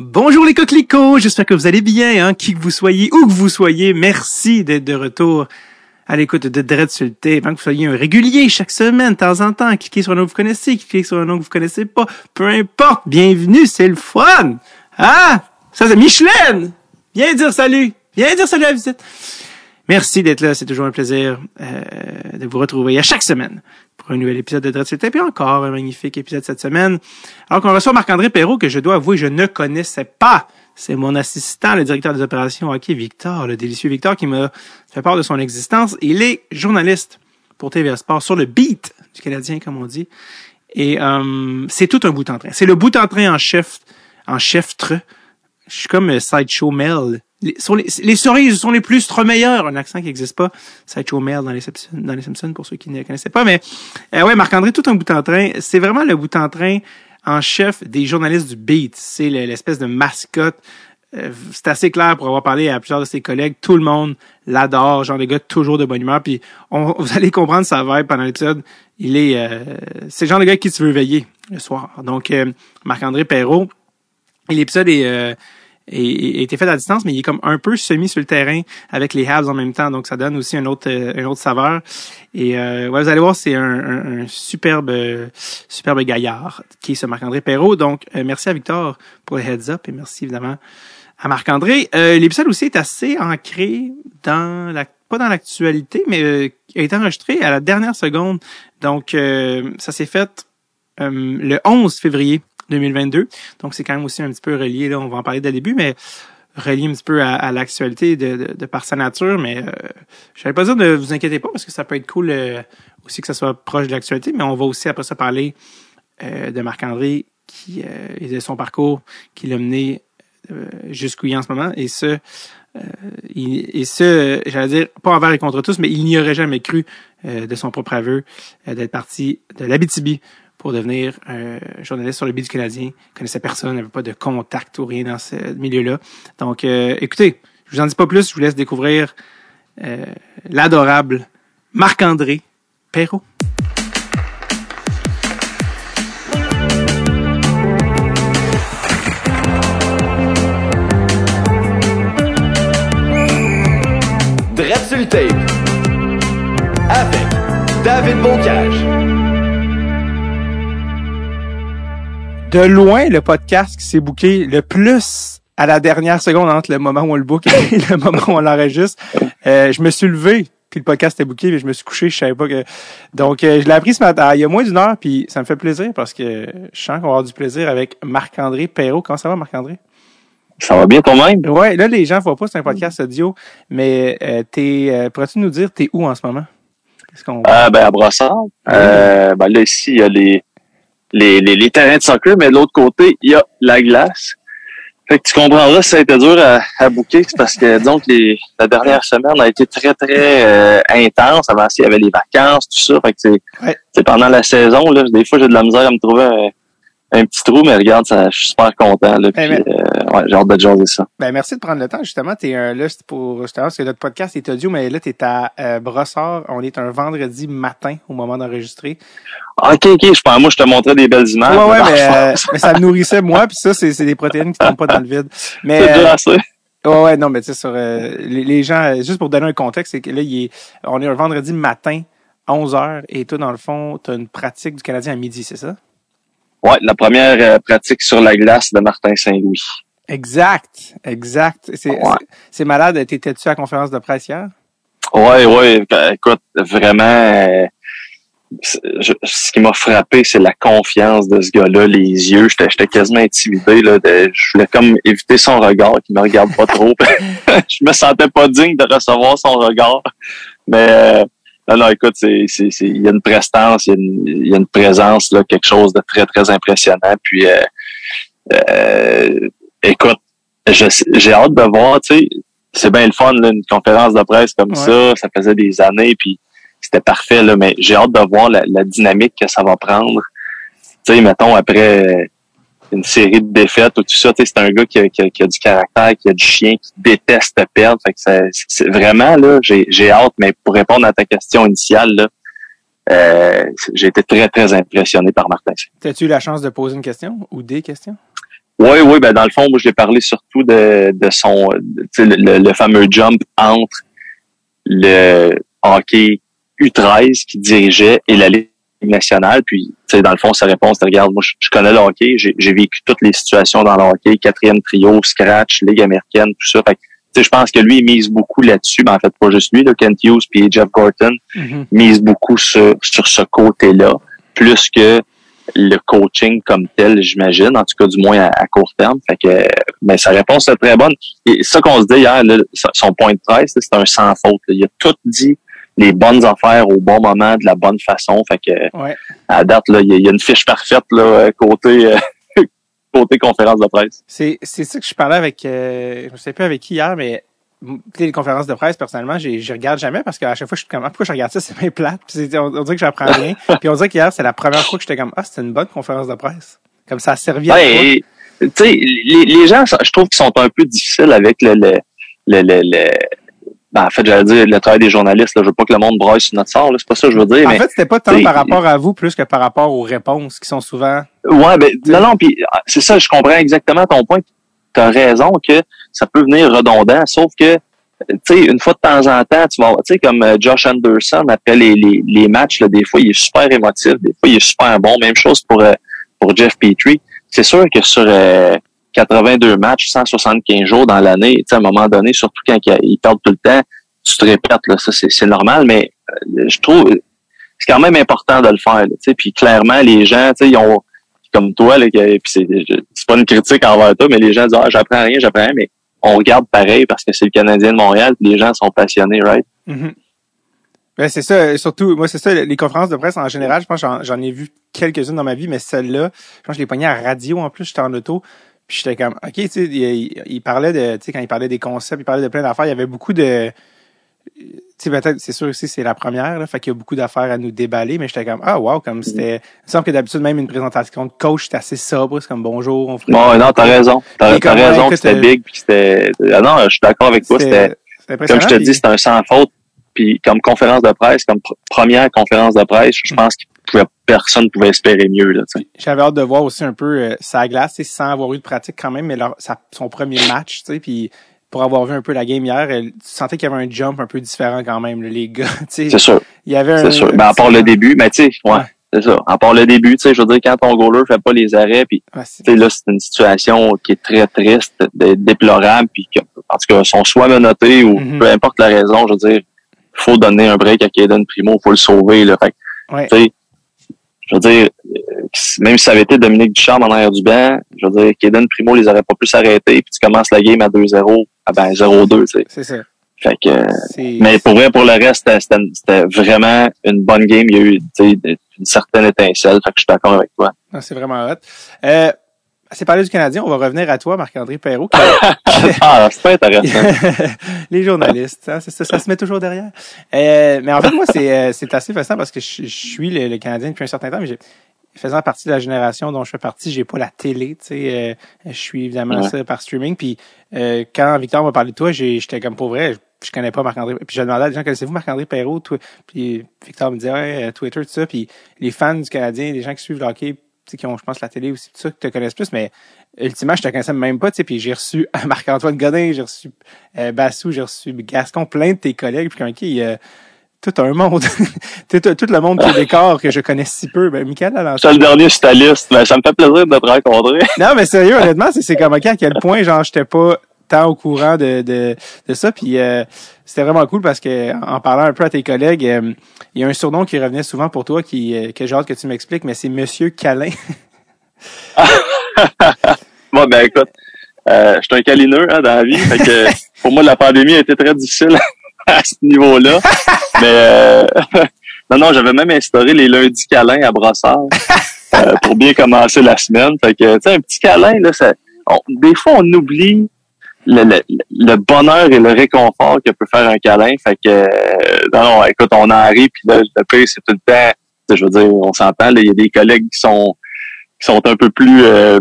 Bonjour les coquelicots, j'espère que vous allez bien, hein, qui que vous soyez, où que vous soyez. Merci d'être de retour à l'écoute de Dread sur hein, que vous soyez un régulier chaque semaine, de temps en temps. Cliquez sur un nom que vous connaissez, cliquez sur un nom que vous connaissez pas. Peu importe, bienvenue, c'est le fun. Ah, ça c'est Micheline. Viens dire salut. Viens dire salut à la visite. Merci d'être là, c'est toujours un plaisir euh, de vous retrouver à chaque semaine pour un nouvel épisode de Dread et encore un magnifique épisode cette semaine. Alors qu'on reçoit Marc-André Perrault que je dois avouer je ne connaissais pas. C'est mon assistant, le directeur des opérations hockey, Victor, le délicieux Victor, qui m'a fait part de son existence. Il est journaliste pour TVA Sport sur le beat du Canadien, comme on dit. Et euh, c'est tout un bout en train. C'est le bout en train en chef, en. Je suis comme euh, Sideshow Mel. Les, sont cerises sont les plus meilleurs. Un accent qui n'existe pas. Sideshow Mel dans les, Simpsons, dans les Simpsons, pour ceux qui ne connaissaient pas. Mais euh, ouais, Marc-André, tout un bout en train. C'est vraiment le bout en train en chef des journalistes du beat. C'est l'espèce de mascotte. Euh, c'est assez clair pour avoir parlé à plusieurs de ses collègues. Tout le monde l'adore. Genre, des gars toujours de bonne humeur. Puis on, vous allez comprendre sa vibe pendant l'épisode. Il est... Euh, c'est le genre de gars qui tu veux veiller le soir. Donc, euh, Marc-André Perrault. L'épisode est... Euh, et, été fait à distance, mais il est comme un peu semi sur le terrain avec les Habs en même temps, donc ça donne aussi un autre, une autre saveur. Et euh, ouais, vous allez voir, c'est un, un, un, superbe, superbe gaillard qui est ce Marc-André Perrault. Donc, euh, merci à Victor pour le heads up et merci évidemment à Marc-André. Euh, L'épisode aussi est assez ancré dans la pas dans l'actualité, mais euh, a été enregistré à la dernière seconde. Donc, ça s'est fait le 11 février 2022. Donc, c'est quand même aussi un petit peu relié, là, on va en parler dès le début, mais relié un petit peu à, à l'actualité de, de, de, par sa nature, mais euh, je pas dire de vous inquiéter pas parce que ça peut être cool euh, aussi que ça soit proche de l'actualité, mais on va aussi après ça parler euh, de Marc-André qui euh, et de son parcours qui l'a mené euh, jusqu'où il est en ce moment. Et ce, il, et ce, j'allais dire, pas envers et contre tous, mais il n'y aurait jamais cru de son propre aveu d'être parti de l'Abitibi pour devenir un journaliste sur le beat du Canadien. Il connaissait personne, n'avait pas de contact ou rien dans ce milieu-là. Donc, euh, écoutez, je vous en dis pas plus, je vous laisse découvrir euh, l'adorable Marc-André Perrault. Dread tape avec David Bocage. De loin le podcast qui s'est booké le plus à la dernière seconde entre le moment où on le book et le moment où on l'enregistre. Euh, je me suis levé, puis le podcast est booké, mais je me suis couché, je savais pas que... Donc, euh, je l'ai appris ce matin, il y a moins d'une heure, puis ça me fait plaisir parce que je sens qu'on va avoir du plaisir avec Marc-André Perrault. Comment ça va, Marc-André? Ça va bien toi-même? Ouais, là, les gens voient pas, c'est un podcast audio, mais euh, t'es, euh, pourrais-tu nous dire t'es où en ce moment? Qu'on... Euh, ben, à Brossard. Euh, ben là, ici, il y a les les, les, les, terrains de soccer, mais de l'autre côté, il y a la glace. Fait que tu comprendras si ça a été dur à, à bouquer, c'est parce que donc les, la dernière semaine a été très, très euh, intense. Avant il y avait les vacances, tout ça. Fait que c'est ouais. pendant la saison, là, des fois j'ai de la misère à me trouver un, petit trou, mais regarde, ça, je suis super content. Là, puis, ben, euh, ouais, j'ai hâte de jaser ça. Ben, merci de prendre le temps. Justement, t'es un là, pour justement parce que notre podcast est audio, mais là, t'es à euh, Brossard. On est un vendredi matin au moment d'enregistrer. OK, OK. Je pense, moi, je te montrais des belles images. Ouais, ouais, mais, euh, mais ça me nourrissait moi, puis ça, c'est des protéines qui tombent pas dans le vide. Mais c'est assez. Ouais, ouais, non, mais tu sais, sur euh, les, les, gens, juste pour donner un contexte, c'est que là, il est, on est un vendredi matin, 11 heures, et toi, dans le fond, tu as une pratique du Canadien à midi, c'est ça? Ouais, la première euh, pratique sur la glace de Martin Saint-Louis. Exact, exact. C'est ouais. malade. T'étais-tu à la conférence de presse hier? Ouais, ouais. Écoute, vraiment, euh, je, ce qui m'a frappé, c'est la confiance de ce gars-là, les yeux. J'étais quasiment intimidé. Là, de, je voulais comme éviter son regard, qu'il me regarde pas trop. je me sentais pas digne de recevoir son regard. Mais euh, non, non, écoute, c'est, c'est, c'est, il y a une prestance, il y a une, il y a une présence, là, quelque chose de très, très impressionnant. Puis, euh, euh, écoute, je, j'ai hâte de voir, tu sais, c'est bien le fun, là, une conférence de presse comme ouais. ça, ça faisait des années, puis c'était parfait, là, mais j'ai hâte de voir la, la, dynamique que ça va prendre. Tu sais, mettons, après une série de défaites ou tout ça, c'est un gars qui a, qui, a, qui a, du caractère, qui a du chien, qui déteste perdre. Fait que c'est, c'est vraiment, là, j'ai, j'ai hâte, mais pour répondre à ta question initiale, là, euh, j'ai été très, très impressionné par Martin. As-tu eu la chance de poser une question ou des questions? Oui, oui, ben dans le fond, moi, j'ai parlé surtout de, de son le, le, fameux jump entre le hockey U13 qui dirigeait et la Ligue nationale. Puis, dans le fond, sa réponse, regarde, moi, je, connais le hockey, j'ai vécu toutes les situations dans le hockey, quatrième trio, scratch, Ligue américaine, tout ça. Fait je pense que lui, il mise beaucoup là-dessus, mais en fait, pas juste lui, là, Kent Hughes puis Jeff Gorton mm-hmm. mise beaucoup sur, sur ce côté-là, plus que le coaching comme tel, j'imagine, en tout cas du moins à, court terme. Fait que, mais sa réponse est très bonne. Et ça qu'on se dit hier, son point de presse, c'est un sans faute. Il a tout dit les bonnes affaires au bon moment, de la bonne façon. Fait que ouais. à date, il y, a une fiche parfaite là, côté euh, côté conférence de presse. C'est ça que je parlais avec euh, je sais plus avec qui hier, mais les conférences de presse, personnellement, je regarde jamais parce qu'à chaque fois, je suis comme, ah, pourquoi je regarde ça, c'est bien plate. Puis on, dirait que j'apprends rien. puis on dirait qu'hier, c'est la première fois que j'étais comme, ah, c'était une bonne conférence de presse. Comme ça a servi à ouais, Tu sais, les, les gens, je trouve qu'ils sont un peu difficiles avec le, le, le, le, ben, en fait, j'allais dire le travail des journalistes. Là. Je veux pas que le monde broye sur notre sort. C'est pas ça que je veux dire. En fait, c'était pas tant par rapport à vous plus que par rapport aux réponses qui sont souvent. Ouais, ben non, non. Puis c'est ça. Je comprends exactement ton point. Tu as raison que ça peut venir redondant. Sauf que tu sais, une fois de temps en temps, tu vas, tu sais, comme euh, Josh Anderson après les, les, les matchs, là, des fois, il est super émotif, des fois, il est super bon. Même chose pour euh, pour Jeff Petrie. C'est sûr que sur euh, 82 matchs, 175 jours dans l'année, à un moment donné, surtout quand il perd tout le temps, tu te répètes, là, ça c'est normal, mais euh, je trouve c'est quand même important de le faire. Là, puis clairement, les gens, ils ont comme toi, là, c'est pas une critique envers toi, mais les gens disent Ah, j'apprends rien, j'apprends rien, mais on regarde pareil parce que c'est le Canadien de Montréal, les gens sont passionnés, right? Mm-hmm. Ben, c'est ça, surtout, moi, c'est ça, les conférences de presse en général, je pense j'en ai vu quelques-unes dans ma vie, mais celle-là, je pense que je l'ai pognée à radio en plus, j'étais en auto. Puis j'étais comme, OK, tu sais, il, parlait de, tu sais, quand il parlait des concepts, il parlait de plein d'affaires, il y avait beaucoup de, tu sais, peut-être, c'est sûr aussi, c'est la première, là, fait qu'il y a beaucoup d'affaires à nous déballer, mais j'étais comme, ah, wow, comme c'était, il me semble que d'habitude, même une présentation de coach, c'était assez sobre, c'est comme bonjour, on ferait. Bon, non, t'as raison. T'as, raison que c'était big, puis c'était, ah non, je suis d'accord avec toi, c'était, comme je te dis, c'était un sans faute, puis comme conférence de presse, comme première conférence de presse, je mm. pense qu'il pouvait, personne pouvait espérer mieux. Là, J'avais hâte de voir aussi un peu euh, sa glace, sans avoir eu de pratique quand même, mais leur, son premier match, tu sais, puis pour avoir vu un peu la game hier, tu sentais qu'il y avait un jump un peu différent quand même, les gars. C'est sûr. Il y avait un. C'est sûr. Ben, à part le début, mais tu sais, ouais. C'est ça. À part le début, tu sais, je veux dire, quand ton goaler fait pas les arrêts, puis sais là, c'est une situation qui est très triste, déplorable, puis que, en tout cas, sont soit menottés ou mm-hmm. peu importe la raison, je veux dire, faut donner un break à Kaden Primo, faut le sauver, là. Fait, ouais je veux dire, même si ça avait été Dominique Ducharme en arrière du banc, je veux dire, Kaden Primo les aurait pas pu s'arrêter, puis tu commences la game à 2-0, ah ben 0-2, tu sais. C'est ça. Fait que, mais pour vrai, pour le reste, c'était vraiment une bonne game. Il y a eu une certaine étincelle. Fait que je suis d'accord avec toi. Ah, c'est vraiment hot. Euh, c'est parlé du Canadien. On va revenir à toi, Marc-André Perrault. ah, c'est pas intéressant. les journalistes, hein, ça, ça, se met toujours derrière. Euh, mais en fait, moi, c'est, euh, c'est assez facile parce que je, suis le, Canadien depuis un certain temps, mais faisant partie de la génération dont je fais partie, j'ai pas la télé, tu sais, euh, je suis évidemment ça par streaming. Puis quand Victor m'a parlé de toi, j'étais comme pour vrai, je, connais pas Marc-André. Puis je demandais à des gens, connaissez-vous Marc-André Perrault? Puis Victor me disait, ouais, Twitter, tout ça. Puis les fans du Canadien, les gens qui suivent le hockey, qui ont, je pense, la télé aussi, tout ça, qui te connaissent plus, mais ultimement, je te connaissais même pas, tu sais, puis j'ai reçu Marc-Antoine Godin, j'ai reçu euh, Bassou, j'ai reçu Gascon, plein de tes collègues, puis OK, il y a tout un monde, tout, tout, le monde qui décor que je connais si peu, ben, Michael C'est le dernier sur ta liste, mais ça me fait plaisir de te rencontrer. non, mais sérieux, honnêtement, c'est comme, OK, à quel point, genre, j'étais pas tant au courant de, de, de ça. Puis euh, c'était vraiment cool parce que en parlant un peu à tes collègues, euh, il y a un surnom qui revenait souvent pour toi qui euh, que j'ai hâte que tu m'expliques, mais c'est Monsieur Câlin. bon ben écoute, je suis un câlineux hein, dans la vie. Fait que pour moi la pandémie a été très difficile à ce niveau-là. mais non, non, j'avais même instauré les lundis câlins à Brossard pour bien commencer la semaine. Fait que tu sais, un petit câlin, là, ça, des fois on oublie le, le, bonheur et le réconfort que peut faire un câlin. Fait que euh, non, écoute, on en rit, puis là, le pire, c'est tout le temps. Je veux dire, on s'entend, il y a des collègues qui sont qui sont un peu plus euh,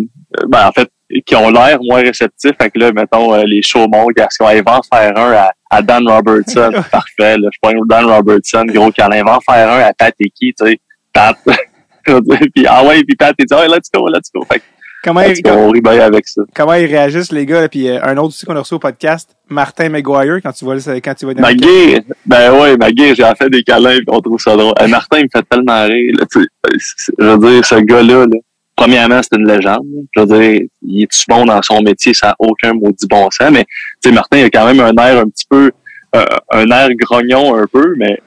ben, en fait, qui ont l'air moins réceptifs. Fait que là, mettons, euh, les Chaumont, Gascon, ils vont faire un à, à Dan Robertson. Parfait, là, je prends Dan Robertson, gros câlin. Ils vont faire un à Pat et qui, tu sais, Pat. puis, ah ouais, puis Pat, il dit, oh, let's go, let's go. Fait Comment, En ils, tout cas, on rit bien avec ça. comment ils réagissent, les gars? là? Puis euh, un autre aussi qu'on a reçu au podcast, Martin McGuire, quand tu vois, quand tu vois dans le- Magui, ben ouais, Magui, j'ai fait des câlins on trouve ça drôle. Euh, Martin, il me fait tellement rire. Là, tu sais. Euh, je veux dire, ce gars-là, là, premièrement, c'est une légende. Je veux dire, il est-tu bon dans son métier, ça n'a aucun maudit bon sens. Mais tu sais, Martin, il a quand même un air un petit peu, euh, un air grognon un peu, mais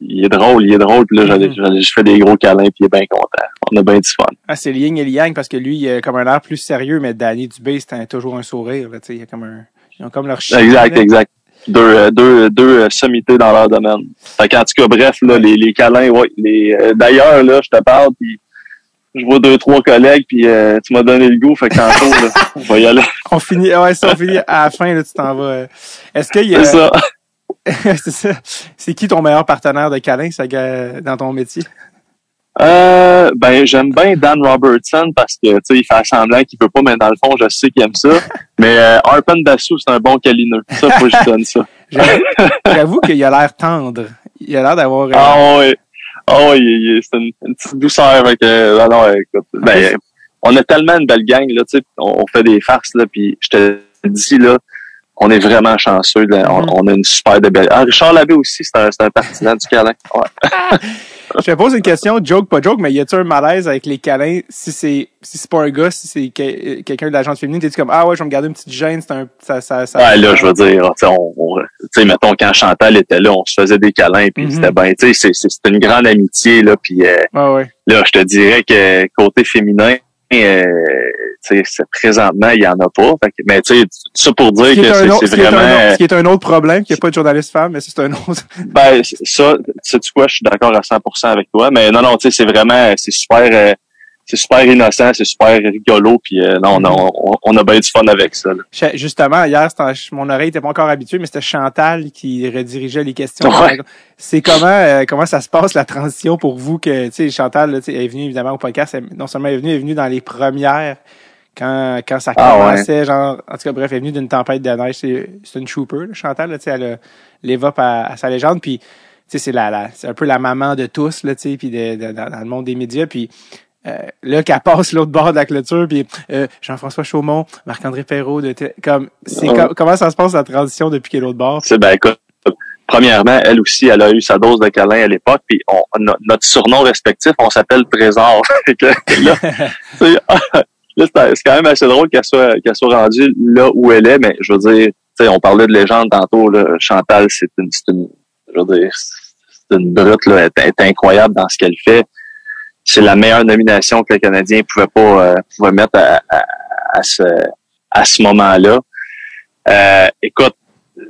il est drôle, il est drôle. Puis là, Mhm. j'allais- je fais des gros câlins puis il est bien content. On a bien du fun. Ah, c'est le yin et le yang parce que lui, il a comme un air plus sérieux, mais Danny Dubé, c'est un- toujours un sourire. Là, il y a comme un, ils ont comme leur chien. Exact, là. exact. Deux, euh, deux, deux euh, sommités dans leur domaine. Fait qu'en tout cas, bref, là, les, les câlins, ouais. Les, euh, d'ailleurs, là, je te parle, puis je vois deux, trois collègues, puis euh, tu m'as donné le goût, fait que tantôt, là, on va y aller. On finit, ouais, ça, on finit à la fin, là, tu t'en vas. Est-ce qu'il y a, C'est ça. c'est ça. C'est qui ton meilleur partenaire de câlin, ça, dans ton métier? Euh, ben, j'aime bien Dan Robertson parce que, tu sais, il fait semblant qu'il peut pas, mais dans le fond, je sais qu'il aime ça. Mais euh, Arpen Bassou, c'est un bon câlineux. Ça, faut que je donne ça. J'avoue, qu'il a l'air tendre. Il a l'air d'avoir, euh, Ah ouais. Ah c'est une, une petite douceur avec euh, non, écoute, ben, on a tellement une belle gang là, tu sais, on, on fait des farces là, puis je te dis là, on est vraiment chanceux, on, Mhm. on a une super de belle. Ah, Richard Labbé aussi, c'est un, un partisan du câlin. Ouais. Je te pose une question, joke, pas joke, mais y a-tu un malaise avec les câlins? Si c'est si c'est pas un gars, si c'est que- quelqu'un de la gente féminine, t'es-tu comme ah ouais, je vais me garder une petite gêne, c'est un ça ça ça. Ouais, là, je veux dire, tu sais, mettons quand Chantal était là, on se faisait des câlins, puis Mhm. c'était bien, tu sais, c'est une grande amitié là, puis euh, Ouais ouais. là, je te dirais que côté féminin, euh, présentement, il y en a pas. Fait que- mais tu sais, ça pour dire Ce que c'est est vraiment. autre- ce qui est un autre problème, qu'il n'y a pas de journaliste femme, mais c'est un autre. Ben, ça, sais-tu quoi, je suis d'accord à 100% avec toi. Mais non, non, tu sais, c'est vraiment, c'est super, euh, c'est super innocent, c'est super rigolo, puis euh, non, non, on, on a bien du fun avec ça. là. Justement, hier, mon oreille était pas encore habituée, mais c'était Chantal qui redirigeait les questions. Ouais. C'est comment euh, comment ça se passe la transition pour vous que tu sais Chantal là, est venue évidemment au podcast, elle- non seulement elle est venue, elle est venue dans les premières quand quand ça Ah, commençait, genre en tout cas bref, elle est venue d'une tempête de neige, c'est c'est une trooper, là, Chantal, là, tu sais, elle l'évoque à, à sa légende, puis tu sais c'est la, la c'est un peu la maman de tous là, tu sais, puis de, de- dans, dans le monde des médias, puis euh, là qu'elle passe l'autre bord de la clôture puis euh, Jean-François Chaumont, Marc-André Perrault de comme c'est Ouais. com- comment ça se passe la transition depuis qu'elle est l'autre bord? C'est ben écoute, premièrement, elle aussi, elle a eu sa dose de câlin à l'époque, puis on, no- notre surnom respectif, on s'appelle Trésor. Là, là, c'est quand même assez drôle qu'elle soit qu'elle soit rendue là où elle est, mais je veux dire, tu sais, on parlait de légende tantôt, là, Chantal, c'est une, je veux dire, c'est une brute, là, elle est incroyable dans ce qu'elle fait. C'est la meilleure nomination que le Canadien pouvait pas euh, mettre à, à, à ce à ce moment-là. Euh, écoute,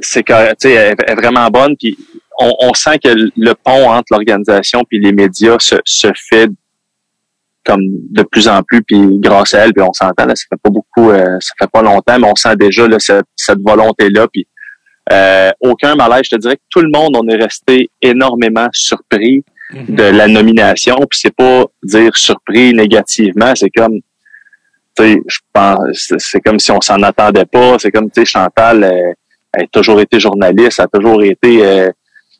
c'est elle est vraiment bonne, puis on, on sent que le pont entre l'organisation puis les médias se, se fait comme de plus en plus, puis grâce à elle, puis on s'entend, là, ça fait pas beaucoup, euh, ça fait pas longtemps, mais on sent déjà là, cette, cette volonté-là, puis euh, aucun malaise. Je te dirais que tout le monde, on est resté énormément surpris Mhm. de la nomination, puis c'est pas dire surpris négativement, c'est comme tu sais, je pense c'est- comme si on s'en attendait pas, c'est comme tu sais Chantal elle a toujours été journaliste, elle a toujours été euh,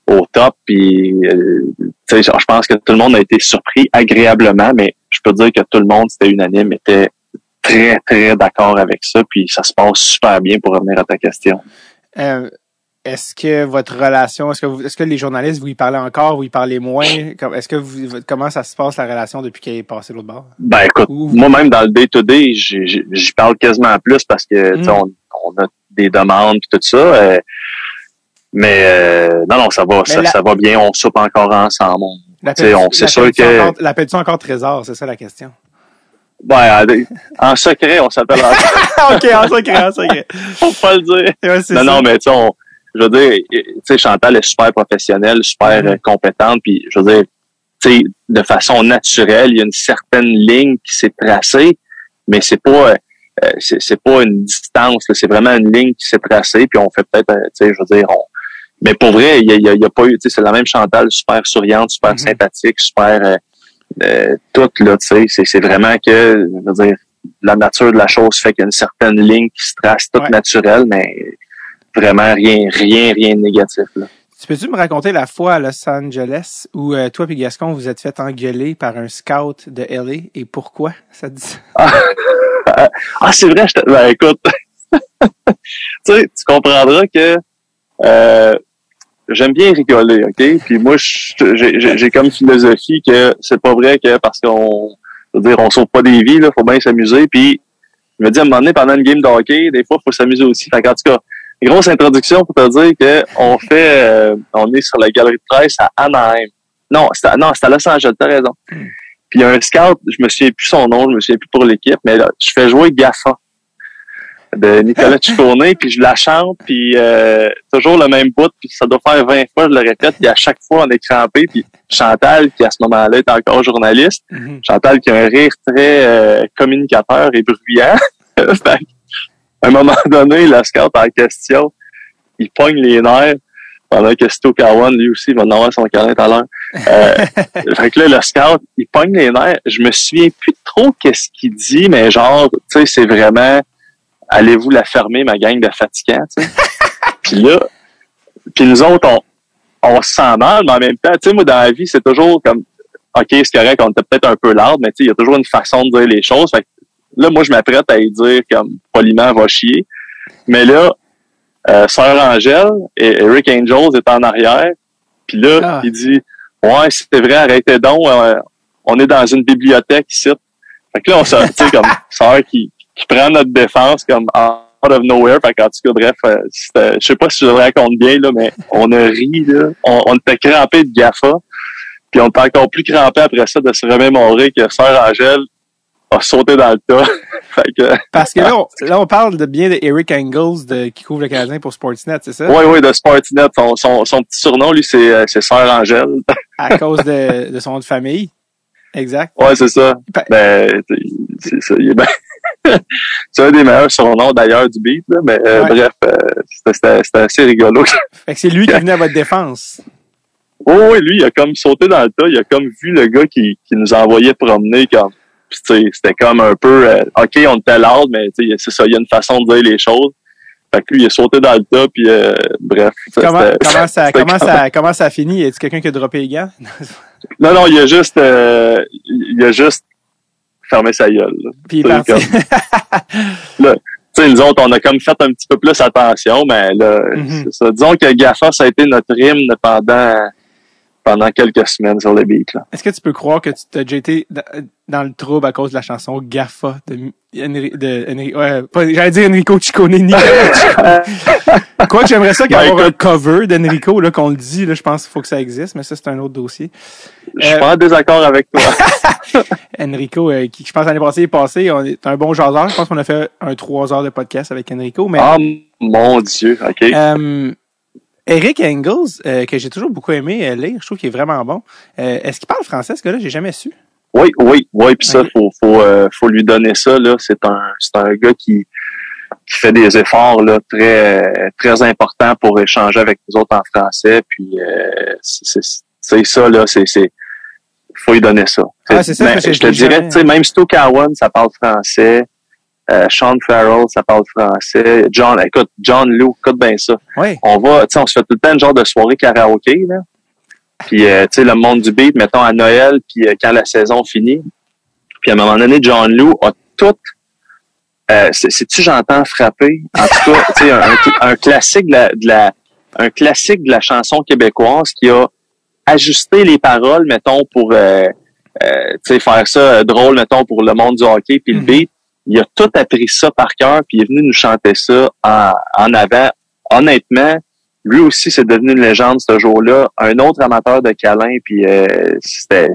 au top puis euh, tu sais je pense que tout le monde a été surpris agréablement mais je peux dire que tout le monde c'était unanime était très très d'accord avec ça puis ça se passe super bien pour revenir à ta question. Euh, est-ce que votre relation, est-ce que vous, est-ce que les journalistes vous y parlez encore, vous y parlez moins? Est-ce que vous, comment ça se passe la relation depuis qu'elle est passée de l'autre bord? Ben écoute, Ou- moi-même dans le day-to-day, j'y j'y- j'y parle quasiment plus parce que tu sais, Mm. on, on a des demandes et tout ça. euh, mais euh, non, non, ça va, ça, la- ça va bien, on soupe encore ensemble. On- c'est sûr que- encore- L'appelles-tu encore trésor C'est ça la question. Ouais, en secret, on s'appelle en ok, en secret, en secret. faut pas le dire. Ouais, Non, ça. non, mais tu sais, on- je veux dire, tu sais, Chantal est super professionnelle, super Mhm. euh, compétente, puis je veux dire, tu sais, de façon naturelle, il y a une certaine ligne qui s'est tracée, mais c'est pas, euh, c'est pas une distance, c'est vraiment une ligne qui s'est tracée, puis on fait peut-être, euh, tu sais, je veux dire, on, mais pour vrai, il y a, y a- il y a pas eu, tu sais, c'est la même Chantal, super souriante, super Mhm. sympathique, super, euh, euh, toute là, tu sais, c'est c'est vraiment que, je veux dire, la nature de la chose fait qu'il y a une certaine ligne qui se trace toute Ouais. naturelle, mais vraiment rien, rien, rien de négatif. Là. Tu peux-tu me raconter la fois à Los Angeles où euh, toi et Gascon vous êtes fait engueuler par un scout de LA et pourquoi ça te dit ah, c'est vrai, je te... ben, écoute, tu sais, tu comprendras que euh, j'aime bien rigoler, OK? Puis moi, j'ai comme philosophie que c'est pas vrai que parce qu'on dire, on sauve pas des vies, là, faut bien s'amuser. Puis je me dis à un moment donné, pendant une game de hockey, des fois, faut s'amuser aussi. Fait qu'en tout cas, grosse introduction pour te dire que on fait euh, on est sur la galerie de presse à Anaheim. Non, non, c'était à Los Angeles, t'as raison. Puis il y a un scout, je me souviens plus son nom, je me souviens plus pour l'équipe, mais là, je fais jouer Gaffa de Nicolas Ciccone, puis je la chante, puis euh, toujours le même bout, puis ça doit faire 20 fois, je le répète, puis à chaque fois on est crampé, puis Chantal, qui à ce moment-là est encore journaliste, Mhm. Chantal qui a un rire très euh, communicateur et bruyant. À un moment donné, le scout en question, il pogne les nerfs pendant que Sto Kawan, lui aussi, il va en avoir son tout à l'heure. Euh, fait que là, le scout, il pogne les nerfs. Je me souviens plus trop qu'est-ce qu'il dit, mais genre, tu sais, c'est vraiment allez-vous la fermer, ma gang de fatigants, puis là, puis nous autres, on, on se sent mal, mais en même temps, tu sais, moi, dans la vie, c'est toujours comme OK, c'est correct, on était peut-être un peu lourd, mais tu sais, il y a toujours une façon de dire les choses. Fait que là, moi, je m'apprête à y dire comme poliment va chier. Mais là, euh, Sœur Angèle et Eric Angels est en arrière. Puis là, Ah. il dit Ouais, c'est vrai, arrêtez donc, euh, on est dans une bibliothèque ici. Fait que là, on se, tu sais, comme Sœur qui, qui prend notre défense comme out of nowhere. Fait qu'en tout cas, bref, euh, c'était- je sais pas si je le raconte bien, là, mais on a ri, là. On, on était crampés de GAFA. Puis on était encore plus crampé après ça de se remémorer que Sœur Angèle a sauté dans le tas. fait que, Parce que là on, là, on parle de bien de Eric Engels de, qui couvre le Canadien pour Sportsnet, c'est ça? oui, oui, de Sportsnet. Son, son, son petit surnom, lui, c'est, euh, Sœur Angèle. À cause de, de son nom de famille? Exact. ouais, c'est ça. Ben- Ben, c'est ça. Il est ben- c'est un des meilleurs surnoms d'ailleurs du beat, là, mais euh, Ouais. bref, euh, c'était, assez rigolo. Fait que c'est lui qui venu à votre défense. Oui, oui, lui, il a comme sauté dans le tas, il a comme vu le gars qui, qui nous envoyait promener comme puis, tu sais, c'était comme un peu euh, OK, on était loud, mais tu sais, c'est ça, il y a une façon de dire les choses. Fait que lui, il a sauté dans le tas, puis euh, bref. ça, Comment, c'était- comment, ça, comment, comme- ça, comment ça a fini? Y a-tu quelqu'un qui a droppé les gants? Non, non, il a juste euh, il a juste fermé sa gueule. là. Puis il est parti. Tu sais, nous autres, on a comme fait un petit peu plus attention, mais là, Mhm. c'est ça. Disons que GAFA, ça a été notre hymne pendant pendant quelques semaines sur le beat. Est-ce que tu peux croire que tu t'as déjà été dans, le trouble à cause de la chanson Gaffa de, ouais, pas- j'allais dire Enrico Ciccone, Ciccone. Quoi que j'aimerais ça qu'il y ait Ben, un cover d'Enrico, là, qu'on le dit, là, je pense qu'il faut que ça existe, mais ça, c'est un autre dossier. Je suis Euh, pas en désaccord avec toi. Enrico, euh, qui, je pense, l'année passée est passé, on est un bon jaseur. Je pense qu'on a fait un trois heures de podcast avec Enrico, mais, Ah mon Dieu, OK. euh, Eric Engels, euh, que j'ai toujours beaucoup aimé euh, lire, je trouve qu'il est vraiment bon. Euh, est-ce qu'il parle français, ce gars-là? J'ai jamais su. Oui, oui, oui, puis ça, Ok. faut, faut, euh, faut lui donner ça, là. C'est un, c'est un gars qui, qui fait des efforts, là, très, très importants pour échanger avec nous autres en français, puis, euh, c'est, ça, là, c'est, c'est, faut lui donner ça. Ah, c'est ça, Mais je te dirais, tu sais, même Stu Cowan, ça parle français. Euh, Sean Farrell, ça parle français. John, écoute, John Lou, écoute bien ça. Oui. on va, tu sais, on se fait tout le temps une genre de soirée karaoké, là. Puis, euh, tu sais, le monde du beat, mettons, à Noël, puis euh, quand la saison finit. Puis, à un moment donné, John Lou a tout... Euh, c'est- C'est-tu j'entends frapper? En tout cas, tu sais, un, un- un classique de la, de la- un classique de la chanson québécoise qui a ajusté les paroles, mettons, pour, euh, euh, tu sais, faire ça drôle, mettons, pour le monde du hockey, puis le Mhm. beat. Il a tout appris ça par cœur, puis il est venu nous chanter ça en, en avant. Honnêtement, lui aussi, c'est devenu une légende ce jour-là. Un autre amateur de câlin, puis euh, c'était...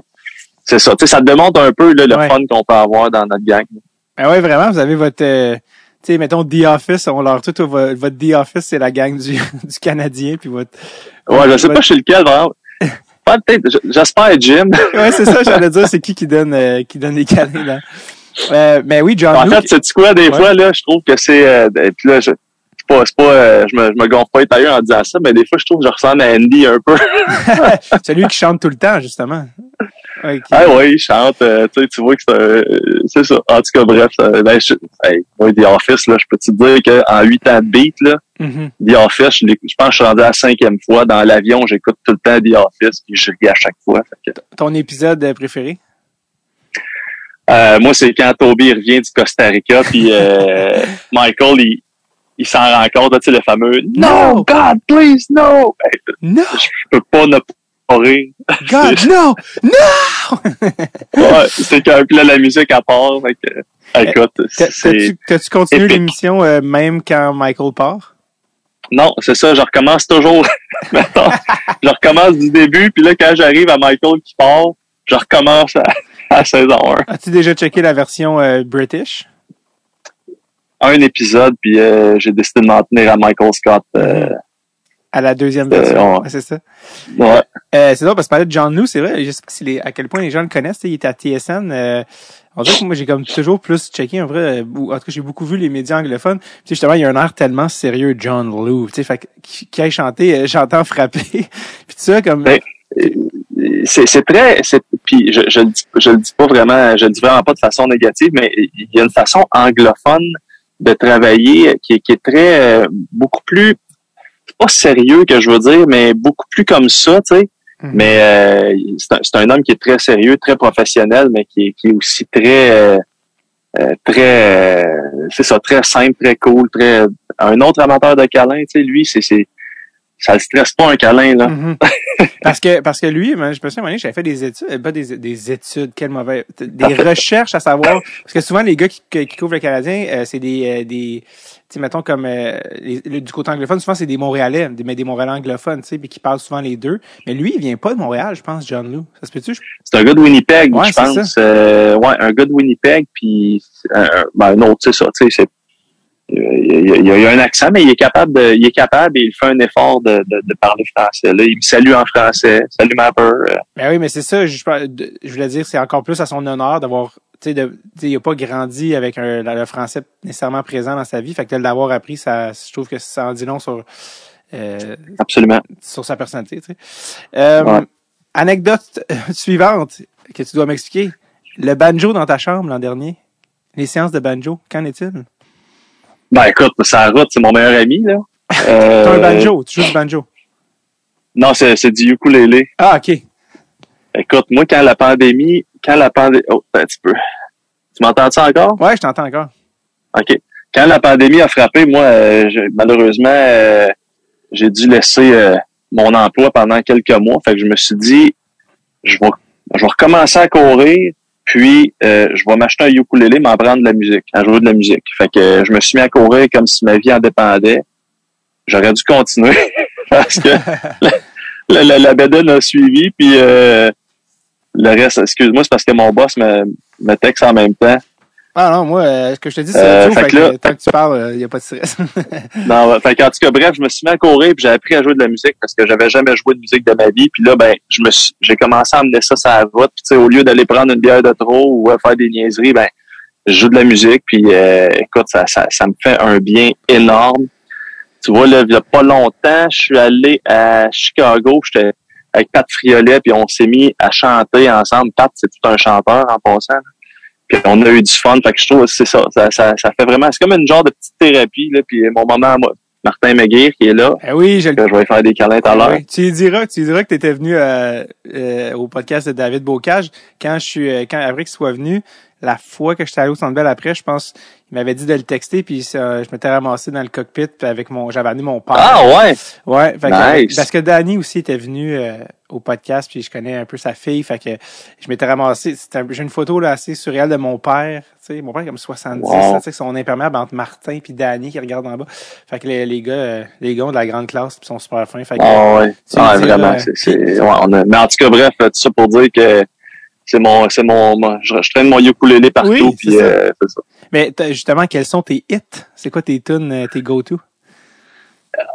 C'est ça. Tu sais, ça te démontre un peu là, le Ouais. fun qu'on peut avoir dans notre gang. Ah ouais, vraiment, vous avez votre, euh, tu sais, mettons The Office, on leur tout, votre, votre The Office, c'est la gang du, du Canadien, puis votre. Ouais, je sais votre- pas chez lequel, vraiment. J'espère Jim. Ouais, c'est ça, j'allais dire, c'est qui qui donne, euh, qui donne les câlins, là. Euh, mais oui, John En Lou, fait, c'est quoi, des Ouais. fois, là, je trouve que c'est. Euh, puis là, je. Pas, pas, euh, je me, je me gonfle pas les en disant ça, mais des fois, je trouve que je ressemble à Andy un peu. celui qui chante tout le temps, justement. Ah ouais, il chante, euh, tu vois que c'est, euh, c'est ça. En tout cas, bref, ça, ben, je, hey, moi, The Office, là, je peux te dire qu'en huit ans de beat, là, Mhm. The Office, je, je pense que je suis rendu à la cinquième fois. Dans l'avion, j'écoute tout le temps The Office, puis je ris à chaque fois. Que, Ton épisode préféré? Euh, moi, c'est quand Toby revient du Costa Rica, puis euh, Michael, il, il s'en rend compte, tu sais, le fameux « No, God, please, no! Ben, Non! Je peux pas ne pas rire. God, non! Non! Ouais, c'est que puis là, la musique à part. Fait que, écoute, T'as- c'est... T'as-tu continué l'émission euh, même quand Michael part? Non, c'est ça, je recommence toujours. Je recommence du début, puis là, quand j'arrive à Michael qui part, je recommence à, à saison 1. As-tu déjà checké la version euh, British? Un épisode, puis euh, j'ai décidé de m'en tenir à Michael Scott. euh, À la deuxième Euh, version. ouais. C'est ça. ouais. C'est drôle parce que parler de John Lou, c'est vrai, je sais pas si les- à quel point les gens le connaissent, tu sais, il était à TSN. On dirait que moi j'ai comme toujours plus checké en vrai, ou en tout cas j'ai beaucoup vu les médias anglophones. Puis tu sais, justement, il y a un air tellement sérieux, John Lou, tu sais, fait qui, qui chanter, euh, j'entends frapper. Puis tout ça comme Ben, c'est c'est très c'est puis je je le dis je le dis pas vraiment je le dis vraiment pas de façon négative mais il y a une façon anglophone de travailler qui est, qui est très euh, beaucoup plus pas sérieux que je veux dire mais beaucoup plus comme ça tu sais Mhm. mais euh, c'est un, c'est un homme qui est très sérieux très professionnel mais qui est, qui est aussi très euh, euh, très euh, c'est ça très simple très cool très un autre amateur de câlin tu sais lui c'est c'est ça le stresse pas un câlin là Mhm. parce que parce que lui, je me souviens, j'avais fait des études, euh, pas des, des études, quel mauvais, des recherches à savoir, parce que souvent les gars qui, qui couvrent le Canadien, euh, c'est des euh, des, tu sais, mettons comme euh, les- le- du côté anglophone, souvent c'est des Montréalais, des, mais des Montréalais anglophones, tu sais, puis qui parlent souvent les deux. Mais lui, il vient pas de Montréal, je pense, John Lou. Ça se peut-tu? Je- C'est un gars de Winnipeg, Ouais, je pense. Euh, ouais, un gars de Winnipeg, puis ben, un autre, c'est ça, tu sais, c'est il y, a, il y a- il y a un accent, mais il est capable de, il est capable et il fait un effort de, de, de parler français. Là, il me salue en français. Salut ma peur. Ben oui, mais c'est ça. Je, voulais dire, c'est encore plus à son honneur d'avoir, tu sais, de, il a pas grandi avec un, le français nécessairement présent dans sa vie. Fait que de l'avoir appris, ça, je trouve que ça en dit long sur, euh, absolument. sur sa personnalité. Euh, Ouais. Anecdote euh, suivante que tu dois m'expliquer. Le banjo dans ta chambre l'an dernier. Les séances de banjo, qu'en est-il? Ben écoute, ça route, c'est mon meilleur ami, là. Euh, T'as un banjo, tu joues du banjo. Non, c'est, c'est du ukulélé. Ah, ok. Écoute, moi, quand la pandémie, quand la pandémie, oh, un petit peu. Tu m'entends ça encore? Ouais, je t'entends encore. OK. Quand la pandémie a frappé, moi, euh, je- malheureusement, euh, j'ai dû laisser euh, mon emploi pendant quelques mois. Fait que je me suis dit, je vais, je vais recommencer à courir, puis euh, je vais m'acheter un ukulélé, m'en prendre de la musique, à jouer de la musique. Fait que euh, je me suis mis à courir comme si ma vie en dépendait. J'aurais dû continuer parce que la, la, la a suivi, puis euh, le reste, excuse-moi, c'est parce que mon boss me, me texte en même temps. Ah non, moi, euh, ce que je te dis, c'est Euh, fait que là- tant que tu parles, il n'y a pas de stress. Non, fait qu'en tout cas, bref, je me suis mis à courir puis j'ai appris à jouer de la musique parce que j'avais jamais joué de musique de ma vie. Puis là, ben, je me suis, j'ai commencé à amener ça sur la route. Puis tu sais, au lieu d'aller prendre une bière de trop ou euh, faire des niaiseries, ben, je joue de la musique. Puis euh, écoute, ça, ça, ça me fait un bien énorme. Tu vois, là, il y a pas longtemps, je suis allé à Chicago. J'étais avec Pat Friolet, puis on s'est mis à chanter ensemble. Pat, c'est tout un chanteur en passant. là. Puis on a eu du fun. Fait que je trouve que c'est ça, ça, ça. ça fait vraiment. C'est comme une genre de petite thérapie. Là, puis mon maman, moi, Martin Meguiar, qui est là, Eh oui, je que je vais faire des câlins tout à l'heure. Oui, tu lui diras, tu lui diras que tu étais venu euh, euh, au podcast de David Bocage. Quand je suis, euh, quand après qu'il soit venu, la fois que j'étais allé au Centre Bell après, je pense, il m'avait dit de le texter, puis euh, je m'étais ramassé dans le cockpit puis avec mon, j'avais amené mon père. Ah ouais! Ouais, fait que- Nice. parce que Danny aussi était venu euh, au podcast, puis je connais un peu sa fille, fait que je m'étais ramassé. un- J'ai une photo là assez surréelle de mon père, tu sais, mon père est comme 70, Wow. là, tu sais, son imperméable entre Martin puis Danny qui regarde en bas. Fait que les, les gars, euh, les gars ont de la grande classe, puis sont super fins. Fait que, Ah ouais. Ah, vraiment. c'est, c'est- ouais, on a- Mais en tout cas, bref, tout ça pour dire que c'est mon, c'est mon, mon- je, je traîne mon ukulélé partout, Oui, c'est puis ça. euh, ça. Mais justement, quels sont tes hits? C'est quoi tes tunes, euh, tes go-to?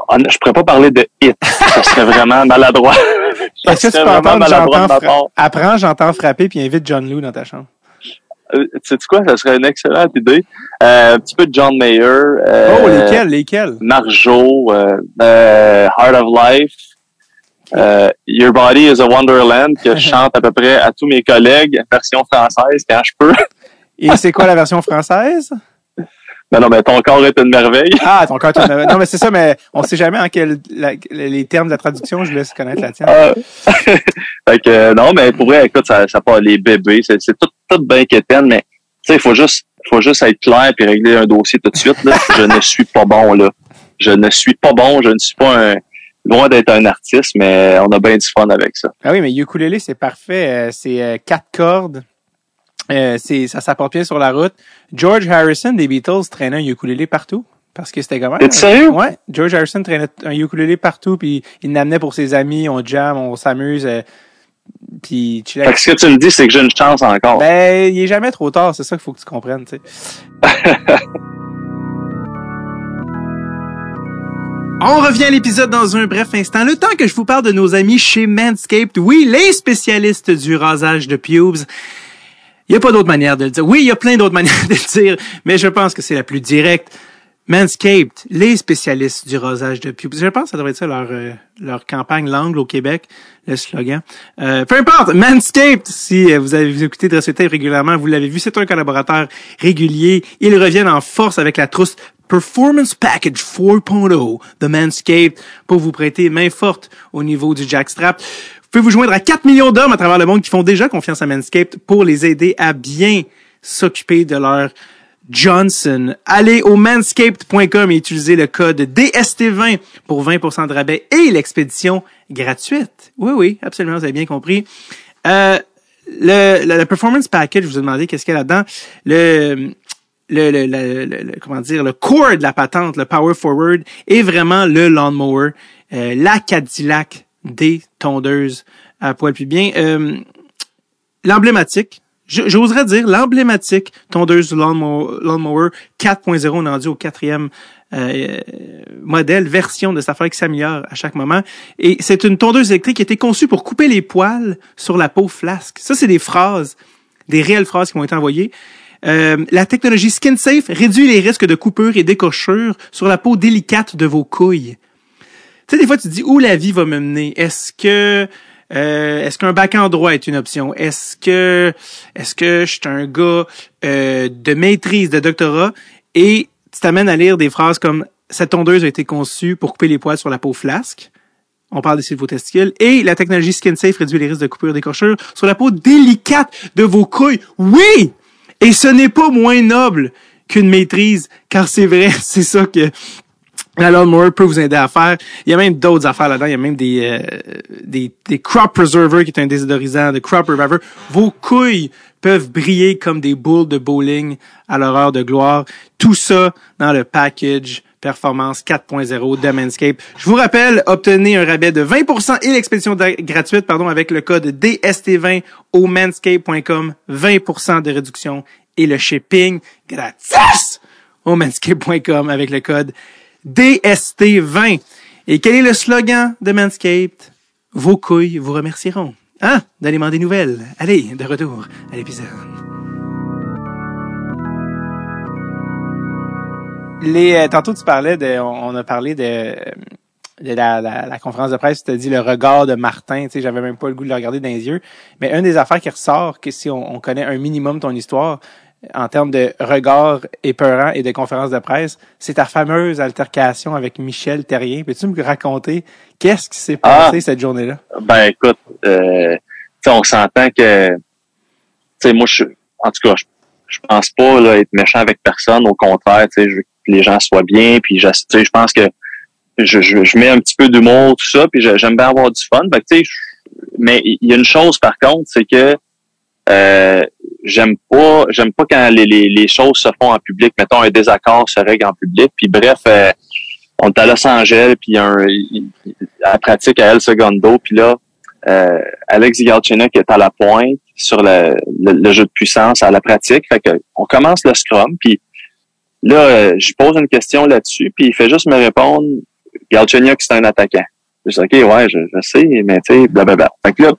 Ah, je pourrais pas parler de hit. ça serait vraiment maladroit. Est-ce que tu peux entendre j'entends. Apprends, j'entends frapper, puis invite John Lou dans ta chambre. Euh, sais-tu quoi? Ça serait une excellente idée. Euh, un petit peu de John Mayer. euh, oh, lesquels, lesquels? Marjo, euh, euh, Heart of Life, euh, Your Body is a Wonderland, que je chante à peu près à tous mes collègues, version française quand je peux. Et c'est quoi la version française? Non, non, mais ton corps est une merveille. Ah, ton cœur tourne- Non, mais c'est ça, mais on sait jamais en quel, la- les termes de la traduction, je laisse connaître la tienne. Ah. fait que, euh, non, mais pour vrai, écoute, ça, ça part les bébés, c'est, c'est tout, tout bien quétaine, mais tu sais, il faut juste, faut juste être clair puis régler un dossier tout de suite. Là. je ne suis pas bon là. Je ne suis pas bon. Je ne suis pas un loin d'être un artiste, mais on a bien du fun avec ça. Ah oui, mais ukulélé, c'est parfait. Euh, c'est euh, quatre cordes. Euh, c'est ça s'apporte bien sur la route. George Harrison des Beatles traînait un ukulélé partout parce que c'était comment? T'es sérieux? Ouais, George Harrison traînait un ukulélé partout puis il l'amenait pour ses amis, on jam, on s'amuse. Euh, puis tu Fait que ce que tu me dis, c'est que j'ai une chance encore. Ben, il est jamais trop tard, c'est ça qu'il faut que tu comprennes, tu sais. On revient à l'épisode dans un bref instant. Le temps que je vous parle de nos amis chez Manscaped. Oui, les spécialistes du rasage de pubes. Il n'y a pas d'autre manière de le dire. Oui, il y a plein d'autres manières de le dire, mais je pense que c'est la plus directe. Manscaped, les spécialistes du rasage de pubes. Je pense que ça devrait être ça leur, euh, leur campagne langue au Québec, le slogan. Euh, peu importe, Manscaped, si euh, vous avez écouté Dressetape régulièrement, vous l'avez vu, c'est un collaborateur régulier. Ils reviennent en force avec la trousse Performance Package 4.0 de Manscaped pour vous prêter main forte au niveau du jackstrap. Vous pouvez vous joindre à 4 millions d'hommes à travers le monde qui font déjà confiance à Manscaped pour les aider à bien s'occuper de leur Johnson. Allez au manscaped.com et utilisez le code DST20 pour 20% de rabais et l'expédition gratuite. Oui, oui, absolument, vous avez bien compris. Euh, le, le, Performance Package, je vous ai demandé qu'est-ce qu'il y a là-dedans. Le, le, le, le, comment dire, le core de la patente, le Power Forward, est vraiment le lawnmower, euh, la Cadillac des tondeuses à poil plus bien. Euh, L'emblématique, j'oserais dire l'emblématique tondeuse Lawnmower, Lawnmower 4.0, on est rendu au quatrième euh, modèle, version de sa affaire qui s'améliore à chaque moment. Et c'est une tondeuse électrique qui a été conçue pour couper les poils sur la peau flasque. Ça, c'est des phrases, des réelles phrases qui m'ont été envoyées. Euh, la technologie SkinSafe réduit les risques de coupure et d'écorchure sur la peau délicate de vos couilles. Tu sais, des fois, tu te dis où la vie va me mener? Est-ce que euh, est-ce qu'un bac en droit est une option? Est-ce que est-ce que je suis un gars euh, de maîtrise, de doctorat, et tu t'amènes à lire des phrases comme cette tondeuse a été conçue pour couper les poils sur la peau flasque. On parle des vos testicules. Et la technologie SkinSafe réduit les risques de coupure et d'écorchure sur la peau délicate de vos couilles. Oui! Et ce n'est pas moins noble qu'une maîtrise, car c'est vrai, c'est ça que la lawnmower peut vous aider à faire. Il y a même d'autres affaires là-dedans. Il y a même des, euh, des, des crop preserver qui est un désodorisant, des crop reviver. Vos couilles peuvent briller comme des boules de bowling à l'horreur de gloire. Tout ça dans le package Performance 4.0 de Manscaped. Je vous rappelle, obtenez un rabais de 20% et l'expédition gratuite pardon, avec le code DST20 au manscaped.com. 20% de réduction et le shipping gratis au manscaped.com avec le code DST20. Et quel est le slogan de Manscaped? Vos couilles vous remercieront. Hein? Donnez-moi des nouvelles. Allez, de retour à l'épisode. Les, euh, tantôt tu parlais de, on, a parlé de, de la, la, conférence de presse, tu as dit le regard de Martin, tu sais, j'avais même pas le goût de le regarder dans les yeux. Mais une des affaires qui ressort, que si on, connaît un minimum ton histoire, en termes de regard épeurant et de conférence de presse, c'est ta fameuse altercation avec Michel Terrien. Peux-tu me raconter qu'est-ce qui s'est passé ah, cette journée-là? Ben écoute, euh, on s'entend que, tu sais, moi, je, en tout cas, je, je pense pas là, être méchant avec personne. Au contraire, tu sais, je veux les gens soient bien. Puis, je, je pense que je, je, mets un petit peu d'humour, tout ça. Puis, j'aime bien avoir du fun. mais il y a une chose, par contre, c'est que euh, j'aime pas j'aime pas quand les, les, les, choses se font en public. Mettons, un désaccord se règle en public. Puis, bref, euh, on est à Los Angeles, puis un, la pratique à El Segundo. Puis là, euh, Alex Galchenyuk est à la pointe sur le, le, jeu de puissance à la pratique. Fait que on commence le scrum, puis là, euh, je pose une question là-dessus, puis il fait juste me répondre Galchenyuk, c'est un attaquant. Je dis OK, ouais, je, sais, mais tu sais, blablabla. Fait que là,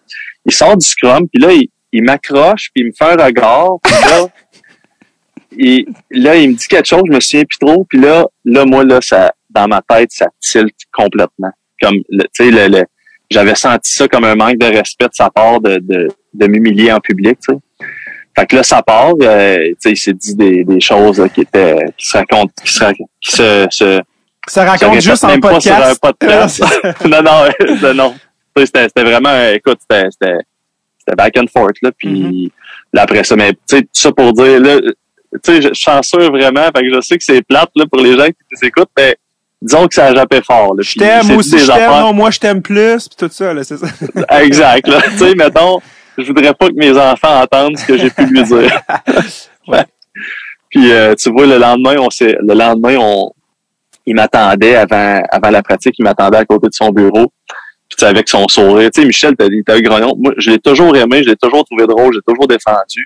il sort du scrum, puis là, il, m'accroche, puis il me fait un regard, puis là, il, là, il me dit quelque chose, je me souviens plus trop, puis là, là, moi, là, ça, dans ma tête, ça tilte complètement. Comme, tu sais, le, le j'avais senti ça comme un manque de respect de sa part de, de, de m'humilier en public, tu sais. Fait que là, ça part, euh, tu sais, il s'est dit des, des choses qui étaient, qui se racontent, qui se, qui se, se ça raconte juste en podcast. non, non, non. C'était, c'était vraiment, écoute, c'était, c'était, c'était back and forth, là, puis Mhm. là, après ça, mais tu sais, tout ça pour dire, là, tu sais, je chanceux vraiment, fait que je sais que c'est plate, là, pour les gens qui nous écoutent, mais disons que ça a jappé fort, là. Je t'aime, moi aussi je t'aime, non, moi je t'aime plus, puis tout ça, là, c'est ça. Exact, là. tu sais, mettons, je voudrais pas que mes enfants entendent ce que j'ai pu lui dire. Ouais. Puis, euh, tu vois, le lendemain, on s'est, le lendemain, on, il m'attendait avant, avant la pratique, il m'attendait à côté de son bureau. Puis, tu sais, avec son sourire. Tu sais, Michel, t'as, il était grognon. Moi, je l'ai toujours aimé, je l'ai toujours trouvé drôle, j'ai toujours défendu.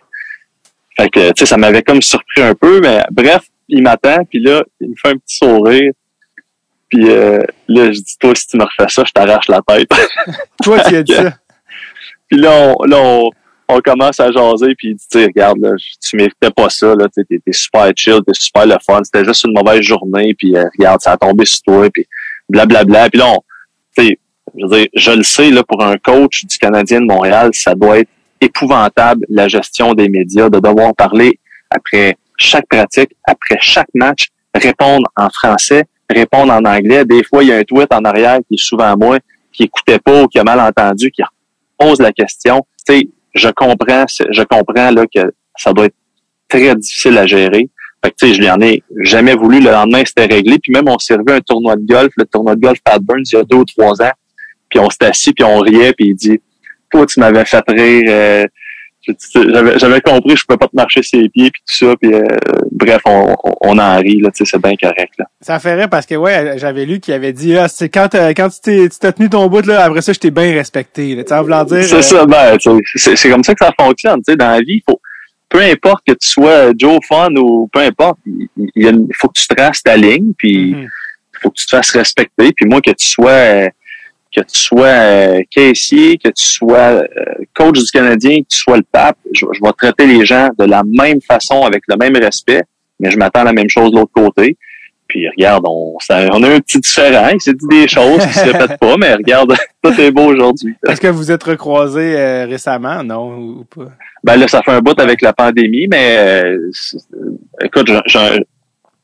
Fait que, tu sais, ça m'avait comme surpris un peu, mais bref, il m'attend, puis là, il me fait un petit sourire. Puis euh, là, je dis, toi, si tu me refais ça, je t'arrache la tête. Toi, tu as dit ça. Puis là, on, là on, on commence à jaser, puis il dit, regarde, là, tu méritais pas ça, là, t'es t'es super chill, t'es super le fun, c'était juste une mauvaise journée, puis euh, regarde, ça a tombé sur toi, puis blablabla. Puis là, on, je veux dire, je le sais, là, pour un coach du Canadien de Montréal, ça doit être épouvantable, la gestion des médias, de devoir parler après chaque pratique, après chaque match, répondre en français, répondre en anglais. Des fois, il y a un tweet en arrière qui est souvent moi, qui écoutait pas ou qui a mal entendu, qui pose la question. Tu sais, je comprends, je comprends là que ça doit être très difficile à gérer. Fait que, tu sais, je lui en ai jamais voulu. Le lendemain, c'était réglé. Puis même, on s'est revu un tournoi de golf, le tournoi de golf Pat Burns, il y a deux ou trois ans. Puis on s'est assis, puis on riait, puis il dit, toi, tu m'avais fait rire. euh, j'avais, j'avais compris, je pouvais pas te marcher ses pieds, puis tout ça. Puis euh, bref, on, on- on en rit, là, tu sais, c'est bien correct. Là. Ça fait rire parce que, ouais, j'avais lu qu'il avait dit, ah, c'est quand, quand tu t'es, tenu ton bout, là, après ça, je t'ai bien respecté, là. En voulant dire. C'est euh, ça, ben, c'est, comme ça que ça fonctionne. Tu sais, dans la vie, faut, peu importe que tu sois Joe Fun ou peu importe, il, faut que tu traces ta ligne, puis mhm. il faut que tu te fasses respecter. Puis moi, que tu sois euh, que tu sois euh, caissier, que tu sois euh, coach du Canadien, que tu sois le pape, je, je vais traiter les gens de la même façon, avec le même respect, mais je m'attends à la même chose de l'autre côté. Puis regarde, on, ça- on a un petit différent, il s'est dit des choses qui se répètent pas, mais regarde, tout est beau aujourd'hui. Est-ce que vous êtes recroisés euh, récemment, non, ou, pas? Ben là, ça fait un bout avec la pandémie, mais euh, écoute, j'ai-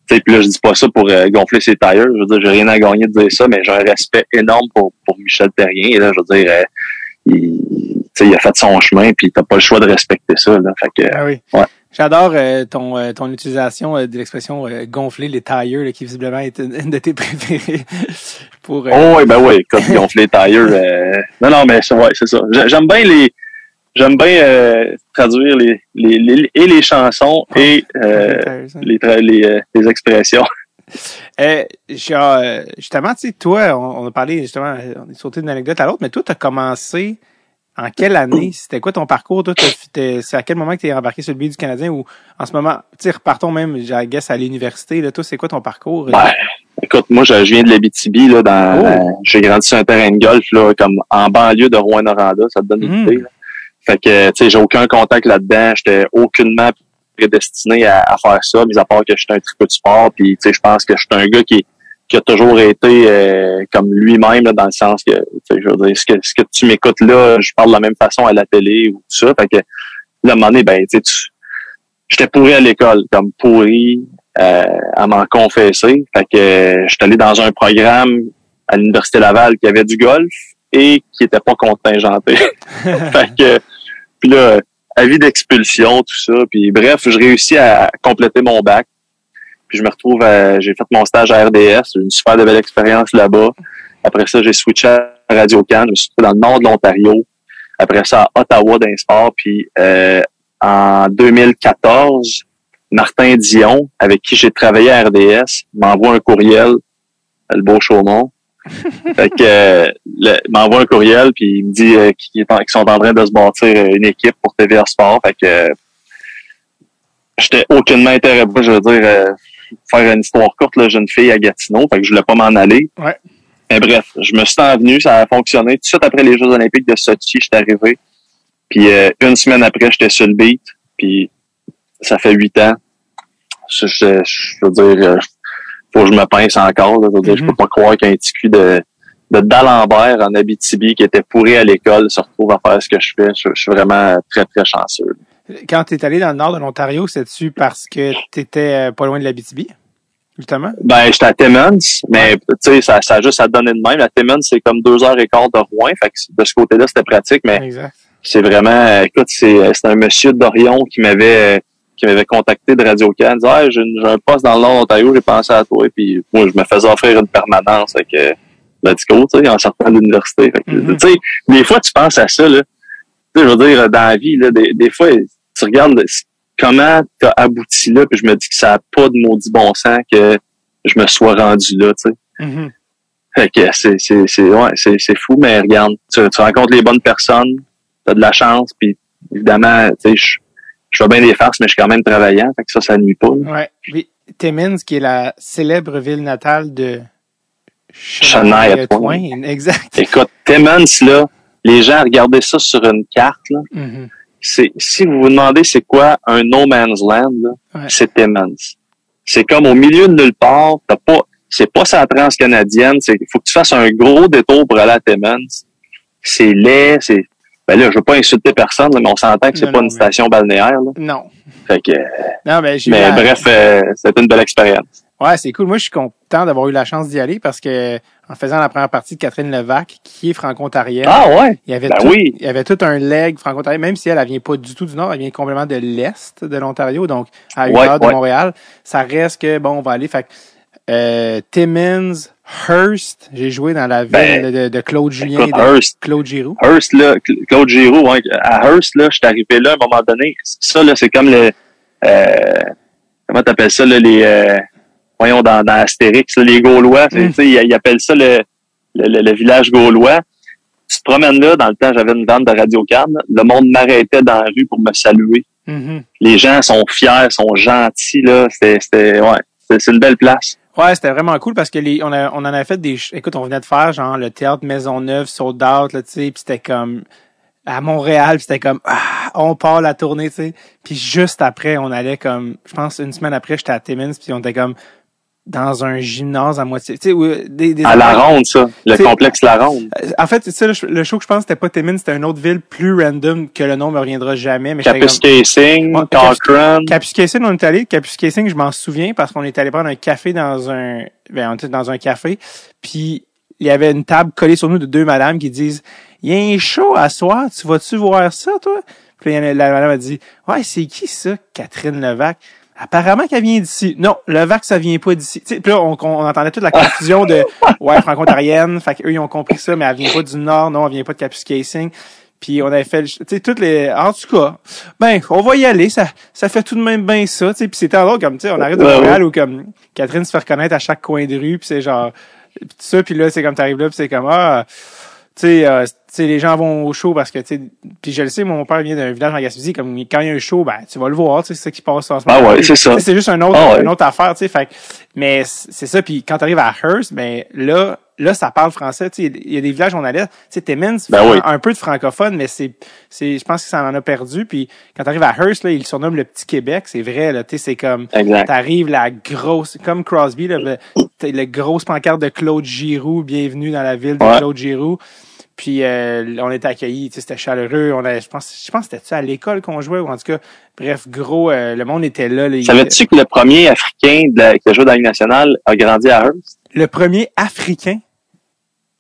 puis là, je dis pas ça pour euh, gonfler ses tires. Je veux dire, j'ai rien à gagner de dire ça, mais j'ai un respect énorme pour, pour Michel Terrien. Et là, je veux dire, euh, il, il a fait son chemin, puis t'as pas le choix de respecter ça. Là. Fait que, Ah oui. ouais. J'adore euh, ton, euh, ton utilisation euh, de l'expression euh, gonfler les tailleurs, là, qui visiblement est une, de tes préférées. pour, euh, oh oui, ben oui, écoute, gonfler les euh, non, non, mais c'est ouais, c'est ça. J'ai- J'aime bien les. J'aime bien euh, traduire les, les, les- et les chansons et euh, les les, euh, les expressions. Euh, euh, justement, tu sais, toi, on, on a parlé justement, on est sauté d'une anecdote à l'autre, mais toi, tu as commencé en quelle année? C'était quoi ton parcours? Toi, c'est à quel moment que tu es embarqué sur le billet du Canadien ou en ce moment, tu sais, repartons même, I guess, à l'université. Là, toi, c'est quoi ton parcours? Ben, écoute, moi, je, viens de l'Abitibi, là, dans, Oh. j'ai grandi sur un terrain de golf, là, comme en banlieue de Rouen-Noranda, ça te donne une Mm. idée, là. Fait que, tu sais, j'ai aucun contact là-dedans, j'étais aucunement prédestiné à, à faire ça, mis à part que j'étais un tripeux de sport, puis, tu sais, je pense que je suis un gars qui, qui a toujours été euh, comme lui-même, dans le sens que, je veux dire, ce que, ce que tu m'écoutes là, je parle de la même façon à la télé ou tout ça, fait que, là, à un moment donné, ben, tu j'étais pourri à l'école, comme pourri, euh, à m'en confesser. Fait que suis allé dans un programme à l'Université Laval qui avait du golf et qui était pas contingenté. fait que puis là, avis d'expulsion, tout ça. Puis bref, je réussis à compléter mon bac. Puis je me retrouve à, j'ai fait mon stage à RDS, une super de belle expérience là-bas. Après ça, j'ai switché à Radio Can, je me suis retrouvé dans le nord de l'Ontario. Après ça, à Ottawa sport. Puis euh, en 2014, Martin Dion, avec qui j'ai travaillé à RDS, m'envoie un courriel, le beau Chaumont. fait que euh, le- il m'envoie un courriel puis il me dit euh, qu'ils sont en train de se bâtir euh, une équipe pour TVA Sport. Fait que euh, j'étais aucunement intéressé, je veux dire, euh, faire une histoire courte, là, jeune fille à Gatineau, fait que je voulais pas m'en aller. Ouais. Mais bref, je me suis envenu, ça a fonctionné. Tout de suite après les Jeux olympiques de Sochi, j'étais arrivé. Puis euh, une semaine après, j'étais sur le beat. Puis ça fait huit ans. Je, je, je veux dire, faut que je me pince encore. là. Dire, je Mhm. peux pas croire qu'un petit cul de, de D'Alembert en Abitibi qui était pourri à l'école se retrouve à faire ce que je fais. Je, je suis vraiment très, très chanceux. Quand tu es allé dans le nord de l'Ontario, c'est-tu parce que tu étais pas loin de l'Abitibi, justement? Ben, j'étais à Timmins, mais tu sais, ça, ça a juste à donner de même. À Timmins, c'est comme deux heures et quart de Rouen. Fait que de ce côté-là, c'était pratique, mais Exact. c'est vraiment, écoute, c'est, c'est un monsieur d'Orion qui m'avait, qui m'avait contacté de Radio Can, disait, ah, j'ai, un poste dans le Nord j'ai pensé à toi, puis moi, je me faisais offrir une permanence avec, euh, let's go, tu sais, en sortant de l'université. Fait que, Mhm. Tu sais, des fois, tu penses à ça, là. Tu sais, je veux dire, dans la vie, là, des, des fois, tu regardes comment t'as abouti là, puis je me dis que ça n'a pas de maudit bon sens que je me sois rendu là, tu sais. Mhm. Fait que c'est, c'est, c'est, ouais, c'est, c'est fou, mais regarde, tu, tu rencontres les bonnes personnes, t'as de la chance, puis évidemment, tu sais, je, fais bien des farces, mais je suis quand même travaillant, fait que ça, ça nuit pas. là. Ouais. Puis Timmins, qui est la célèbre ville natale de Shania-Twain. Exact. Écoute, Timmins, là, les gens, regardez ça sur une carte, là. Mhm. C'est, si vous vous demandez c'est quoi un no man's land, Ouais. c'est Timmins. C'est comme au milieu de nulle part, t'as pas, c'est pas sa transcanadienne, c'est, faut que tu fasses un gros détour pour aller à Timmins. C'est laid, c'est, ben là, je veux pas insulter personne, là, mais on s'entend que c'est pas non, une mais- station balnéaire, là. Non. Fait que, Non, ben, mais bref, euh, c'était une belle expérience. Ouais, c'est cool. Moi, je suis content d'avoir eu la chance d'y aller parce que en faisant la première partie de Catherine Levac, qui est franco-ontarienne, Ah ouais? il y avait ben tout, oui. il y avait tout un leg franco-ontarien, même si elle, elle vient pas du tout du nord, elle vient complètement de l'est de l'Ontario, donc à une Ouais, heure de ouais. Montréal. Ça reste que bon, on va aller. Fait que, euh, Timmins, Hearst, j'ai joué dans la ville Ben, de, de Claude Julien, Écoute, de Hearst, Claude Giroux. Hearst, là, Cl- Claude Giroux, à Hearst, là, je suis arrivé là à un moment donné. Ça, là, c'est comme le, euh, comment t'appelles ça, là, les, euh, voyons, dans, dans Astérix, là, les Gaulois, Mm. tu sais, ils, ils appellent ça le, le, le- le village gaulois. Tu te promènes là, dans le temps, j'avais une vente de radio Le monde m'arrêtait dans la rue pour me saluer. Mhm. Les gens sont fiers, sont gentils, là. C'était, ouais, c'est une belle place. Ouais, c'était vraiment cool parce que les, on, a, on en avait fait des. Écoute, on venait de faire genre le théâtre Maisonneuve, sold out, là, tu sais, puis c'était comme à Montréal, c'était comme ah, on part la tournée, tu sais. Puis juste après, on allait comme, je pense une semaine après, j'étais à Timmins, puis on était comme dans un gymnase à moitié, tu sais, où, des, des À la endroits- ronde, ça. Le complexe La Ronde. Euh, En fait, ça, le, le show que je pense c'était pas Timmins, c'était une autre ville plus random que le nom me reviendra jamais, mais comme- Kapuskasing, Ouais, Cochrane. Kapuskasing, on est allé. Kapuskasing, je m'en souviens parce qu'on est allé prendre un café dans un, ben, on était dans un café. Puis, il y avait une table collée sur nous de deux madames qui disent, il y a un show à soir, tu vas-tu voir ça, toi? Puis, la madame a dit, ouais, c'est qui ça, Catherine Levac? Apparemment qu'elle vient d'ici. Non, Levac, ça vient pas d'ici. Puis là, on, on entendait toute la confusion de, ouais, franco-ontarienne. Fait qu'eux, ils ont compris ça, mais elle vient pas du Nord. Non, elle vient pas de Kapuskasing. Puis on avait fait, le- tu sais, toutes les, en tout cas, ben, on va y aller, ça, ça fait tout de même bien ça, tu sais, puis c'était alors comme, tu sais, on arrive de Ouais, Montréal où comme, Catherine se fait reconnaître à chaque coin de rue, puis c'est genre, puis ça, puis là, c'est comme t'arrives là, puis c'est comme, ah, tu sais, euh, sais, les gens vont au show parce que, tu sais, puis je le sais, mon père vient d'un village en Gaspésie, comme, quand il y a un show, ben, tu vas le voir, tu sais, c'est ça qui passe en ce Ah moment. ouais, c'est ça. C'est juste un autre, Ah ouais. une autre affaire, tu sais, fait que- mais c'est ça, puis quand t'arrives à Hearst, ben, là, là, ça parle français, tu sais, il y a des villages où on allait, tu sais, Timmins, Ben oui. un, peu de francophone, mais c'est, c'est, je pense que ça en a perdu, puis quand t'arrives à Hearst, là, ils le surnomment le petit Québec, c'est vrai, là, tu sais, c'est comme. T'arrives la grosse, comme Crosby, là, le, le grosse pancarte de Claude Giroux, bienvenue dans la ville de Ouais. Claude Giroux. Puis euh, on était accueillis, c'était chaleureux. On a, je pense, je pense que c'était ça à l'école qu'on jouait ou en tout cas, bref, gros, euh, le monde était là. là, il- Savais-tu que le premier Africain de la- qui a joué dans la Ligue nationale a grandi à Hearst? le premier africain?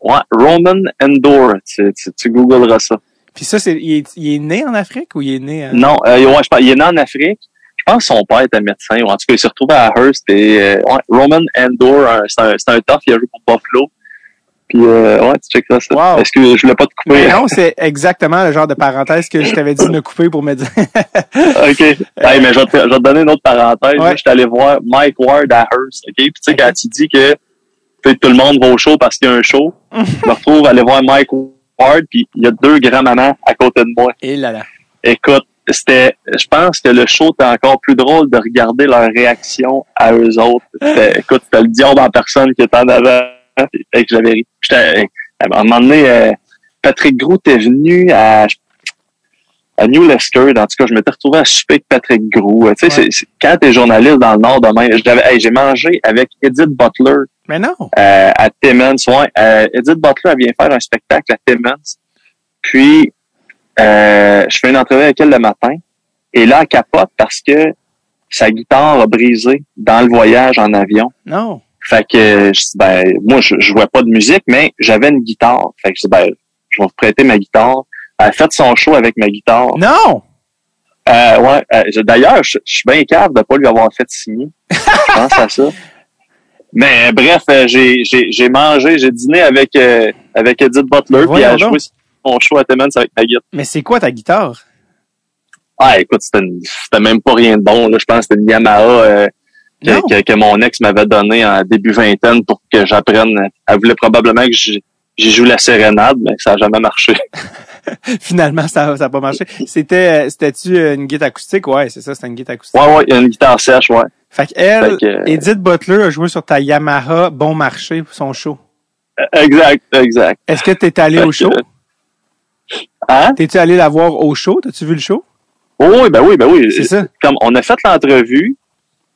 Ouais, Roman Endor. Tu, tu, tu googleras ça. Puis ça, c'est, il est, il est né en Afrique ou il est né? euh, Non, euh, ouais, je pense, il est né en Afrique. Je pense que son père était médecin, ou en tout cas, il s'est retrouvé à Hearst. Et, euh, ouais, Roman Endor, c'est un, c'est un tough, il a joué pour Buffalo. Puis, euh, ouais, tu checkeras ça. Wow. Est-ce que je voulais pas te couper? Mais non, c'est exactement le genre de parenthèse que je t'avais dit de me couper pour me dire. OK. Hey, mais je vais, te, je vais te donner une autre parenthèse. Ouais. Moi, je suis allé voir Mike Ward à Hearst. OK? Puis, tu sais, Ok. quand tu dis que tout le monde va au show parce qu'il y a un show, je me retrouve à aller voir Mike Ward, puis il y a deux grands-mamans à côté de moi. Et là là. Écoute, c'était, je pense que le show était encore plus drôle de regarder leur réaction à eux autres. Écoute, c'était le diable en personne qui était en avant j'avais ri. J'étais, à un moment donné, euh, Patrick Gros était venu à, à New Leicester. En tout cas, je m'étais retrouvé à souper avec Patrick Gros. Tu sais, Ouais. c'est- quand t'es journaliste dans le Nord demain, hey, j'ai mangé avec Edith Butler Mais non. euh, à Timmins. Ouais, euh, Edith Butler, elle vient faire un spectacle à Timmins. Puis, euh, je fais une entrevue avec elle le matin. Et là, elle capote parce que sa guitare a brisé dans le voyage en avion. Non. Fait que, je dis, ben, moi, je, je jouais pas de musique, mais j'avais une guitare. Fait que je dis, ben, je vais vous prêter ma guitare. a fait son show avec ma guitare. Non! Euh, ouais. euh, D'ailleurs, je, je suis bien capable de pas lui avoir fait signer. Je pense à ça. Mais bref, euh, j'ai j'ai j'ai mangé, j'ai dîné avec euh, avec Edith Butler, puis elle a joué son show à Timmons avec ma guitare. Mais c'est quoi ta guitare? Ah, écoute, c'était une- c'était même pas rien de bon. Là. Je pense que c'était une Yamaha euh. Que, que, que mon ex m'avait donné en début vingtaine pour que j'apprenne. Elle voulait probablement que j'y joue la sérénade, mais ça a jamais marché. Finalement, ça n'a pas marché. C'était, euh, c'était-tu une guitare acoustique? Ouais, c'est ça, c'était une guitare acoustique. Ouais, ouais, une guitare sèche, ouais. Fait qu'elle, Fait que, euh, Edith Butler a joué sur ta Yamaha Bon Marché pour son show. Exact, exact. Est-ce que t'es allé Fait au show? Hein? T'es-tu allé la voir au show? T'as-tu vu le show? Oh, oui, ben oui, ben oui. C'est ça. Comme on a fait l'entrevue,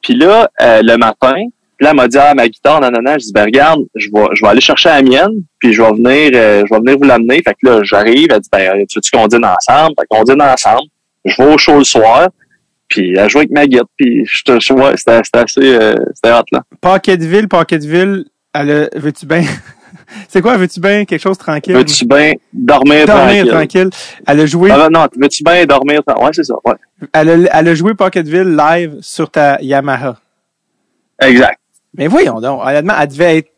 puis là, euh, le matin, là, elle m'a dit, ah, ma guitare, non, non, non. Je dis, ben regarde, je vais, je vais aller chercher la mienne, puis je vais venir, euh, je vais venir vous l'amener. Fait que là, j'arrive, elle dit, ben, tu veux-tu qu'on dîne ensemble? Fait qu'on dîne ensemble. Je vais au show le soir, puis elle joue avec ma guitare, puis je te, je- ouais, c'était, assez, euh, c'était hot, là. Pocketville, Pocketville, elle veux-tu bien? c'est quoi, veux-tu bien quelque chose de tranquille? Veux-tu bien dormir, Dormir tranquille? tranquille. Elle a joué, Ah, non, veux-tu bien dormir? tranquille? Ouais, c'est ça, ouais. elle a, elle a joué Pocketville live sur ta Yamaha. Exact. Mais voyons donc, honnêtement, elle devait être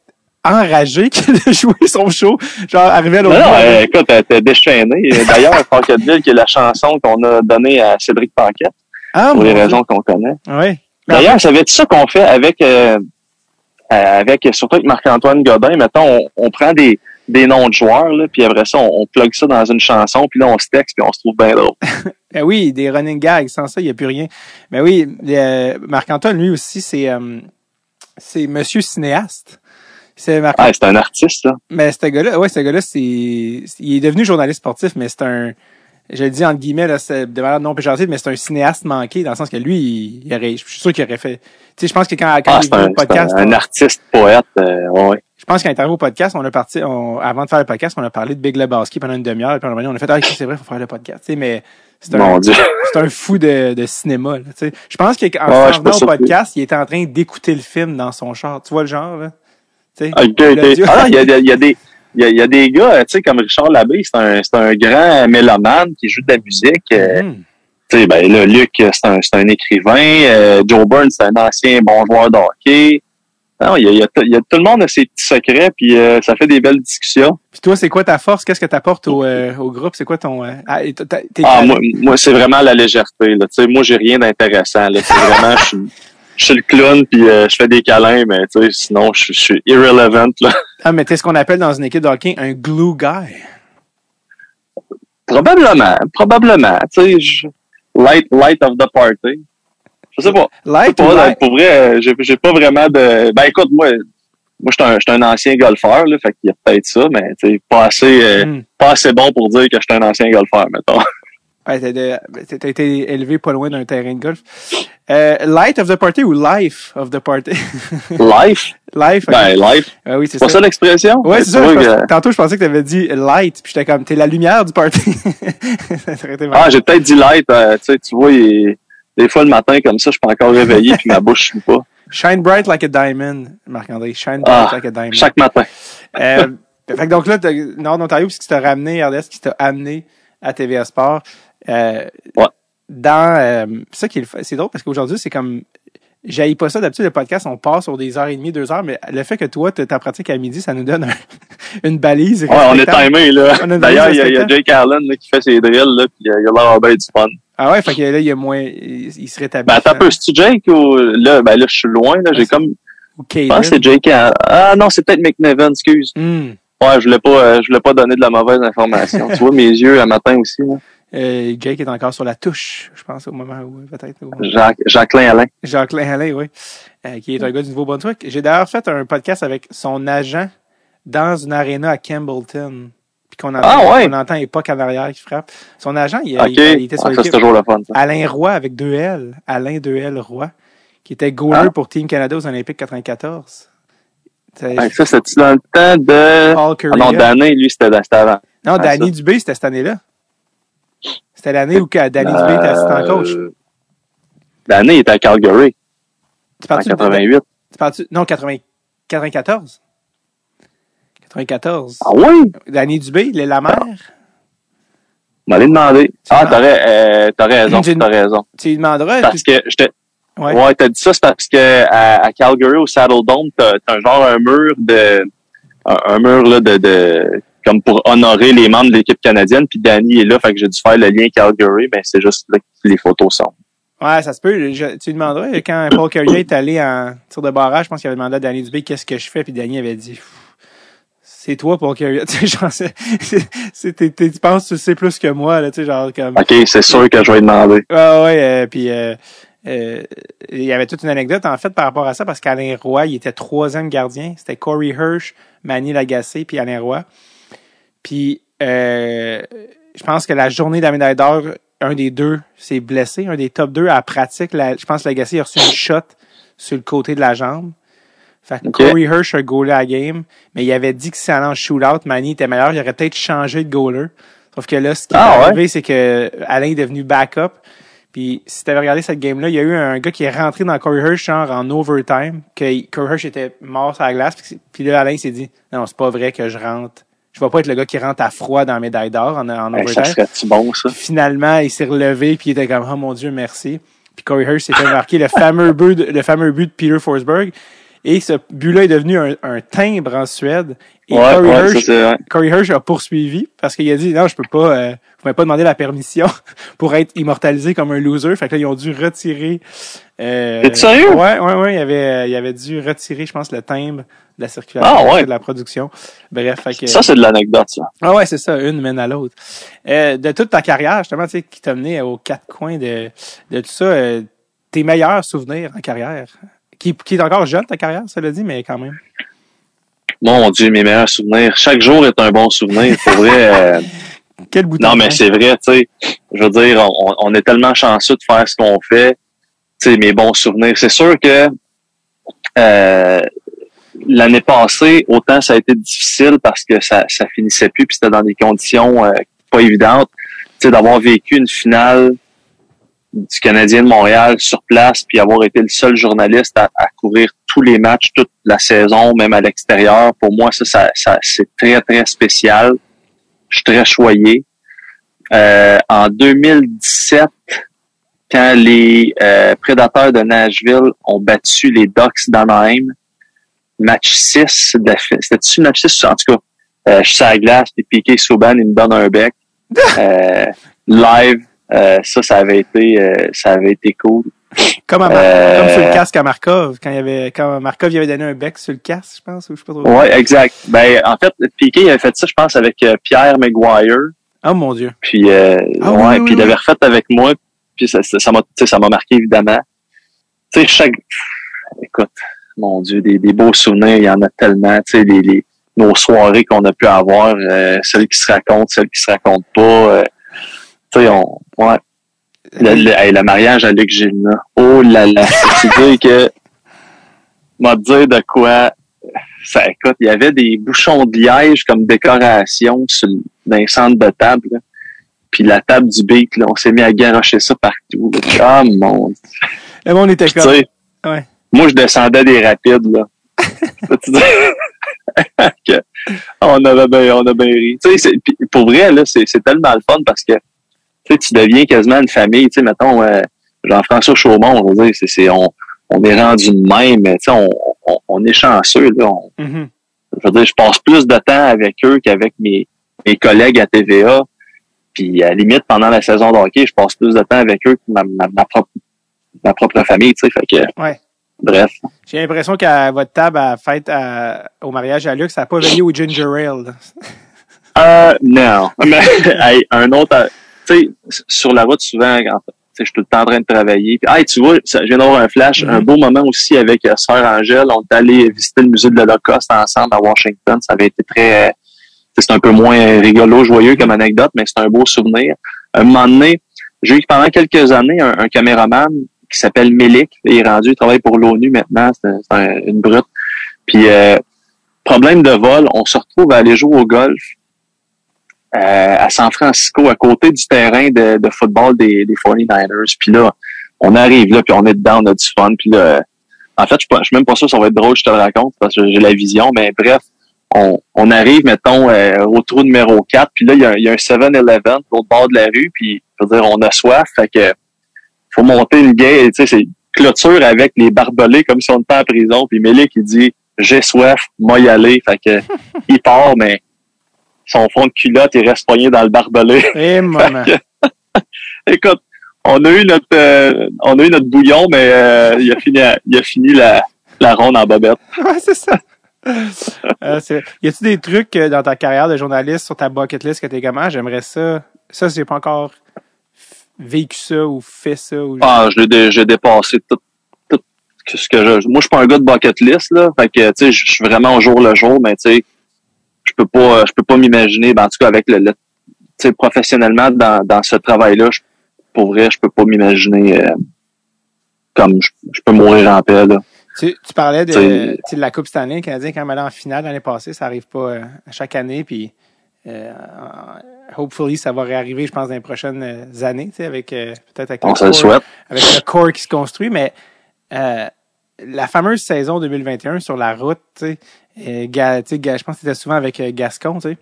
enragée qu'elle a joué son show. Genre, arrivée à Non, l'autre non, bout. euh, écoute, elle était déchaînée. D'ailleurs, Paquetteville, qui est la chanson qu'on a donnée à Cédric Paquette, ah, pour les raisons qu'on connaît. Ouais. D'ailleurs, ça va être ça qu'on fait avec, euh, avec surtout avec Marc-Antoine Godin. Mettons, on, on prend des, des noms de joueurs, là, puis après ça, on, on plug ça dans une chanson, puis là, on se texte, puis on se trouve bien drôle. Ben oui, des running gags. Sans ça, il n'y a plus rien. Mais oui, euh, Marc-Antoine, lui aussi, c'est euh, c'est Monsieur Cinéaste. C'est Marc Ah, c'est un artiste, là. Mais ce gars-là, ouais, ce gars-là, c'est, il est devenu journaliste sportif, mais c'est un, je le dis entre guillemets, là, c'est de manière non péjorative, mais c'est un cinéaste manqué, dans le sens que lui, il, il aurait, je suis sûr qu'il aurait fait, tu sais, je pense que quand, quand Ah, il est c'est venu un, au podcast, un, artiste poète, euh, ouais. je pense qu'à l'intérieur au podcast, on a parti, on, avant de faire le podcast, on a parlé de Big Lebowski pendant une demi-heure, et puis on a fait, ah, c'est vrai, faut faire le podcast, tu sais, mais c'est un, c'est un fou de, de cinéma, là, tu sais. Je pense qu'en Ouais, suis venant au podcast, il était en train d'écouter le film dans son char. Tu vois le genre, là? Tu sais? Ah, il y a, il y a des, il y a, il y a des gars, tu sais, comme Richard Labbé, c'est un, un grand mélomane qui joue de la musique. euh, Mhm. Tu sais, ben là, Luc, c'est un, un écrivain. euh, Joe Burns, c'est un ancien bon joueur de hockey. Non, il y a, il y a tout- il y a- tout le monde a ses petits secrets, puis euh, ça fait des belles discussions. Puis toi, c'est quoi ta force? Qu'est-ce que t'apportes au, euh, au groupe? C'est quoi ton... euh, ah, Ah, moi, moi c'est vraiment la légèreté. Là. Tu sais, moi, j'ai rien d'intéressant. là. C'est vraiment, je suis, je suis le clown, puis euh, je fais des câlins, mais tu sais, sinon, je, je suis irrelevant. Là. Ah, mais t'es ce qu'on appelle dans une équipe de hockey un glue guy. Probablement, probablement. Tu sais, je- light, light of the party. Je sais pas. Light pas, là, light? pour vrai, euh, j'ai, pas vraiment de. Ben écoute, moi, moi, je suis un, un ancien golfeur, là, fait qu'il y a peut-être ça, mais tu sais, pas assez, euh, Hmm. pas assez bon pour dire que je suis un ancien golfeur, mettons. Ouais, t'as été élevé pas loin d'un terrain de golf. Euh, light of the party ou life of the party? Life, life. ok. ben life. Ah oui, c'est C'est ça. ça l'expression? Ouais, c'est ça. que- Tantôt, je pensais que t'avais dit light, puis j'étais comme, t'es la lumière du party. Ah, j'ai peut-être dit light, euh, tu sais, tu vois, il- des fois le matin comme ça, je suis pas encore réveillé puis ma bouche ne pas. Shine bright like a diamond, Marc-André. Shine bright Ah, like a diamond. Chaque matin. Euh, fait que donc là, t'as- Nord d'Ontario, ce qui t'a ramené, RDS, qui t'a amené à TVA Sport. Euh, Ouais. Dans, euh, c'est ça qui est c'est drôle parce qu'aujourd'hui, c'est comme, j'aille pas ça. D'habitude, le podcast, on passe sur des heures et demie, deux heures, mais le fait que toi, t'as ta pratique à midi, ça nous donne un- une balise. Ouais, on est timé, là. D'ailleurs, il y, a- y. Jake Allen là, qui fait ses drills, là, puis euh, il a l'air bien du fun. Ah ouais, fait que là, il y a moins, il, se rétablit. Ben, attends un peu, c'est-tu Jake ou, là, ben là, je suis loin, là, j'ai Ah, c'est- comme, je pense que c'est. Jake. Ah, non, c'est peut-être McNevin, excuse. Hmm. Ouais, je voulais pas, euh, je voulais pas donner de la mauvaise information. tu vois, mes yeux, un matin aussi, là. Euh, Jake est encore sur la touche, je pense, au moment où, peut-être. où- Jacques, Jacqueline Alain. Jacqueline Alain, oui, euh, qui est un gars du Nouveau-Brunswick. J'ai d'ailleurs fait un podcast avec son agent dans une aréna à Campbellton. Puis qu'on entend, Ah ouais? on entend époque en arrière qui frappe. Son agent, il, OK. il- il était sur Ah, l'équipe. toujours le fun, ça. Alain Roy avec deux L. Alain 2L Roy, qui était goaler Ah. pour Team Canada aux Olympiques 94. C'est Ah, ça, c'était dans le temps de... Paul Ah non, d'année, lui, c'était avant. non, ah, Danny. Dubé, c'était cette année-là. C'était l'année où Danny Dubé était assistant coach. Euh, D'année, il était à Calgary, Tu en parles-tu de- 88. tu parles-tu- non, 80 94. 94. Ah oui? Danny Dubé, il est la mère. m'allais demander. Ah, t'aurais, euh, t'as raison, t'as raison. Tu lui demanderas. Parce que j'étais, Ouais. ouais, t'as dit ça, c'est parce que à, à Calgary, au Saddle Dome, t'as, t'as un genre un mur de, un, un mur là de, de, comme pour honorer les membres de l'équipe canadienne. Puis Danny est là, fait que j'ai dû faire le lien Calgary, mais c'est juste là que les photos sont. Ouais, ça se peut. Je- tu lui demanderas, quand Paul Carrier est allé en tir de barrage, je pense qu'il avait demandé à Danny Dubé qu'est-ce que je fais, puis Danny avait dit, c'est toi, Paul Carrier. Tu sais, tu penses que tu sais plus que moi, là, tu sais, genre, comme. OK, c'est sûr que je vais demander. Ouais, ouais, euh, puis euh, euh, il y avait toute une anecdote en fait par rapport à ça parce qu'Alain Roy, il était troisième gardien. C'était Corey Hirsch, Manny Lagacé, puis Alain Roy. Puis euh, je pense que la journée de la médaille d'or, un des deux s'est blessé, un des top deux à la pratique. la- je pense que Lagacé a reçu une shot sur le côté de la jambe. Fait que. Corey Hirsch a goalé à la game, mais il avait dit que si ça allait en shootout, Manny était meilleur, il aurait peut-être changé de goaler. Sauf que là, ce qui Ah est ouais? arrivé, c'est que Alain est devenu backup. Puis si t'avais regardé cette game-là, il y a eu un gars qui est rentré dans Corey Hirsch genre en overtime, que Corey Hirsch était mort sur la glace, puis, puis là Alain s'est dit non, c'est pas vrai que je rentre. Je vais pas être le gars qui rentre à froid dans la médaille d'or en, en Hey, ça overtime. serait-tu bon, ça? Puis finalement, il s'est relevé puis il était comme oh mon dieu, merci. Puis Corey Hirsch s'est fait marquer le fameux but de, le fameux but de Peter Forsberg et ce but-là est devenu un, un timbre en Suède. Et Ouais, Corey ouais, Hirsch. Corey Hirsch a poursuivi parce qu'il a dit non, je peux pas, euh, m'avez pas demandé la permission pour être immortalisé comme un loser. Fait que là, ils ont dû retirer. Euh, T'es sérieux? Ouais, ouais, ouais. Il avait, il avait dû retirer, je pense, le timbre de la circulation, Ah, ouais. de la production. Bref, fait que. Ça, c'est de l'anecdote, ça. Ah ouais, c'est ça, une mène à l'autre. Euh, de toute ta carrière, justement, tu sais, qui t'a mené aux quatre coins de, de tout ça, euh, tes meilleurs souvenirs en carrière, qui, qui est encore jeune ta carrière, ça le dit, mais quand même. Mon Dieu, mes meilleurs souvenirs. Chaque jour est un bon souvenir. Pour vrai, euh, Quel non, mais c'est vrai, tu sais. Je veux dire, on, on est tellement chanceux de faire ce qu'on fait. Tu sais, mes bons souvenirs. C'est sûr que euh, l'année passée, autant ça a été difficile parce que ça, ça finissait plus, puis c'était dans des conditions euh, pas évidentes. Tu sais, d'avoir vécu une finale du Canadien de Montréal sur place, puis avoir été le seul journaliste à, à couvrir tous les matchs, toute la saison, même à l'extérieur. Pour moi, ça, ça, ça c'est très, très spécial. Je suis très choyé. Euh, en 2017, quand les euh, prédateurs de Nashville ont battu les Ducks d'Anaheim, match 6, de la fi- c'était-tu match 6? En tout cas, euh, je suis à la glace, puis Piqué Souban, il me donne un bec. Euh, live, euh, ça, ça avait été, euh, ça avait été cool. Comme, à Mar- Euh, comme sur le casque à Markov, quand il y avait, quand Markov il avait donné un bec sur le casque, je pense, ou je sais pas trop. Ouais, exact. Ben, en fait, Piqué il avait fait ça, je pense, avec euh, Pierre Maguire. Oh mon dieu. Puis, euh, Ah ouais, oui, puis il l'avait refait avec moi. Puis ça, ça, m'a, ça m'a marqué évidemment. Tu sais, chaque, écoute, mon Dieu, des, des beaux souvenirs, il y en a tellement. Tu sais, les, les, nos soirées qu'on a pu avoir, euh, celles qui se racontent, celles qui se racontent pas. euh, tu sais, on, ouais. Le, le, hey, le mariage à Luc Gélina. Oh là là. tu dis que, m'a dire de quoi. Ça, écoute, il y avait des bouchons de liège comme décoration sur, dans les centres de table. là. Puis la table du beat, là, on s'est mis à garocher ça partout. là. Ah mon Dieu. Le monde était comme. Ouais. moi je descendais des rapides là. On avait bien, on a bien ri. Tu sais, pour vrai là, c'est c'est tellement le fun parce que tu sais, tu deviens quasiment une famille. Tu sais, mettons euh, Jean-François Chaumont, on va dire, c'est c'est on on est rendu de même. mais Tu sais, on, on, on est chanceux là. On- Mhm. je veux dire, je passe plus de temps avec eux qu'avec mes, mes collègues à TVA. Puis à la limite, pendant la saison de hockey, je passe plus de temps avec eux que ma, ma, ma propre ma propre famille, tu sais. Fait que Ouais. bref. J'ai l'impression qu'à votre table à fête à- au mariage à Luc, ça n'a pas veillé au ginger ale. là. Euh non. Mais hey, un autre tu sais, sur la route souvent quand je suis tout le temps en train de travailler. Puis, hey, tu vois, je viens d'avoir un flash, Mhm. un beau moment aussi avec euh, Sœur Angèle. On est allé visiter le musée de l'Holocauste ensemble à Washington. Ça avait été très, euh, c'est un peu moins rigolo, joyeux comme anecdote, mais c'est un beau souvenir. Un moment donné, j'ai eu pendant quelques années un, un caméraman qui s'appelle Melik. Il est rendu, il travaille pour l'ONU maintenant, c'est un- c'est un- une brute. Puis euh, problème de vol, on se retrouve à aller jouer au golf euh, à San Francisco, à côté du terrain de, de football des, des 49ers. Puis là, on arrive là, puis on est dedans, on a du fun. Puis là, en fait, je suis même pas sûr que ça va être drôle, je te le raconte, parce que j'ai la vision, mais bref, on, on arrive, mettons, euh, au trou numéro 4, puis là, il y a, y a un 7-Eleven au bord de la rue, puis, je veux dire, on a soif, fait que faut monter une gueule, tu sais, c'est clôture avec les barbelés, comme si on était en prison, puis Mélic, il dit, j'ai soif, moi y aller, fait que, il part, mais son fond de culotte, il reste poigné dans le barbelé. Eh, maman. Écoute, on a eu notre, euh, on a eu notre bouillon, mais euh, il a fini, il a fini la, la ronde en bobette. Ouais, c'est ça. Euh, y a-tu des trucs euh, dans ta carrière de journaliste sur ta bucket list que t'es comme, ah, j'aimerais ça. Ça, j'ai pas encore vécu ça ou fait ça. Ou... Ah, je l'ai dé- j'ai dépassé tout, tout ce que je. Moi, je suis pas un gars de bucket list, là. Fait que, tu sais, je je suis vraiment au jour le jour, mais tu sais, je peux pas, euh, je peux pas m'imaginer, ben, en tout cas, avec le, le- tu sais, professionnellement, dans, dans ce travail-là, je- pour vrai, je peux pas m'imaginer, euh, comme je, je peux mourir en paix, là. Tu, tu parlais de, de la Coupe Stanley, le Canadien, quand est en finale l'année passée, ça arrive pas euh, à chaque année, puis euh, hopefully, ça va réarriver, je pense, dans les prochaines années, tu sais, avec peut-être avec, avec le corps qui se construit, mais euh, la fameuse saison 2021 sur la route, tu sais, euh, je pense que c'était souvent avec euh, Gascon, tu sais.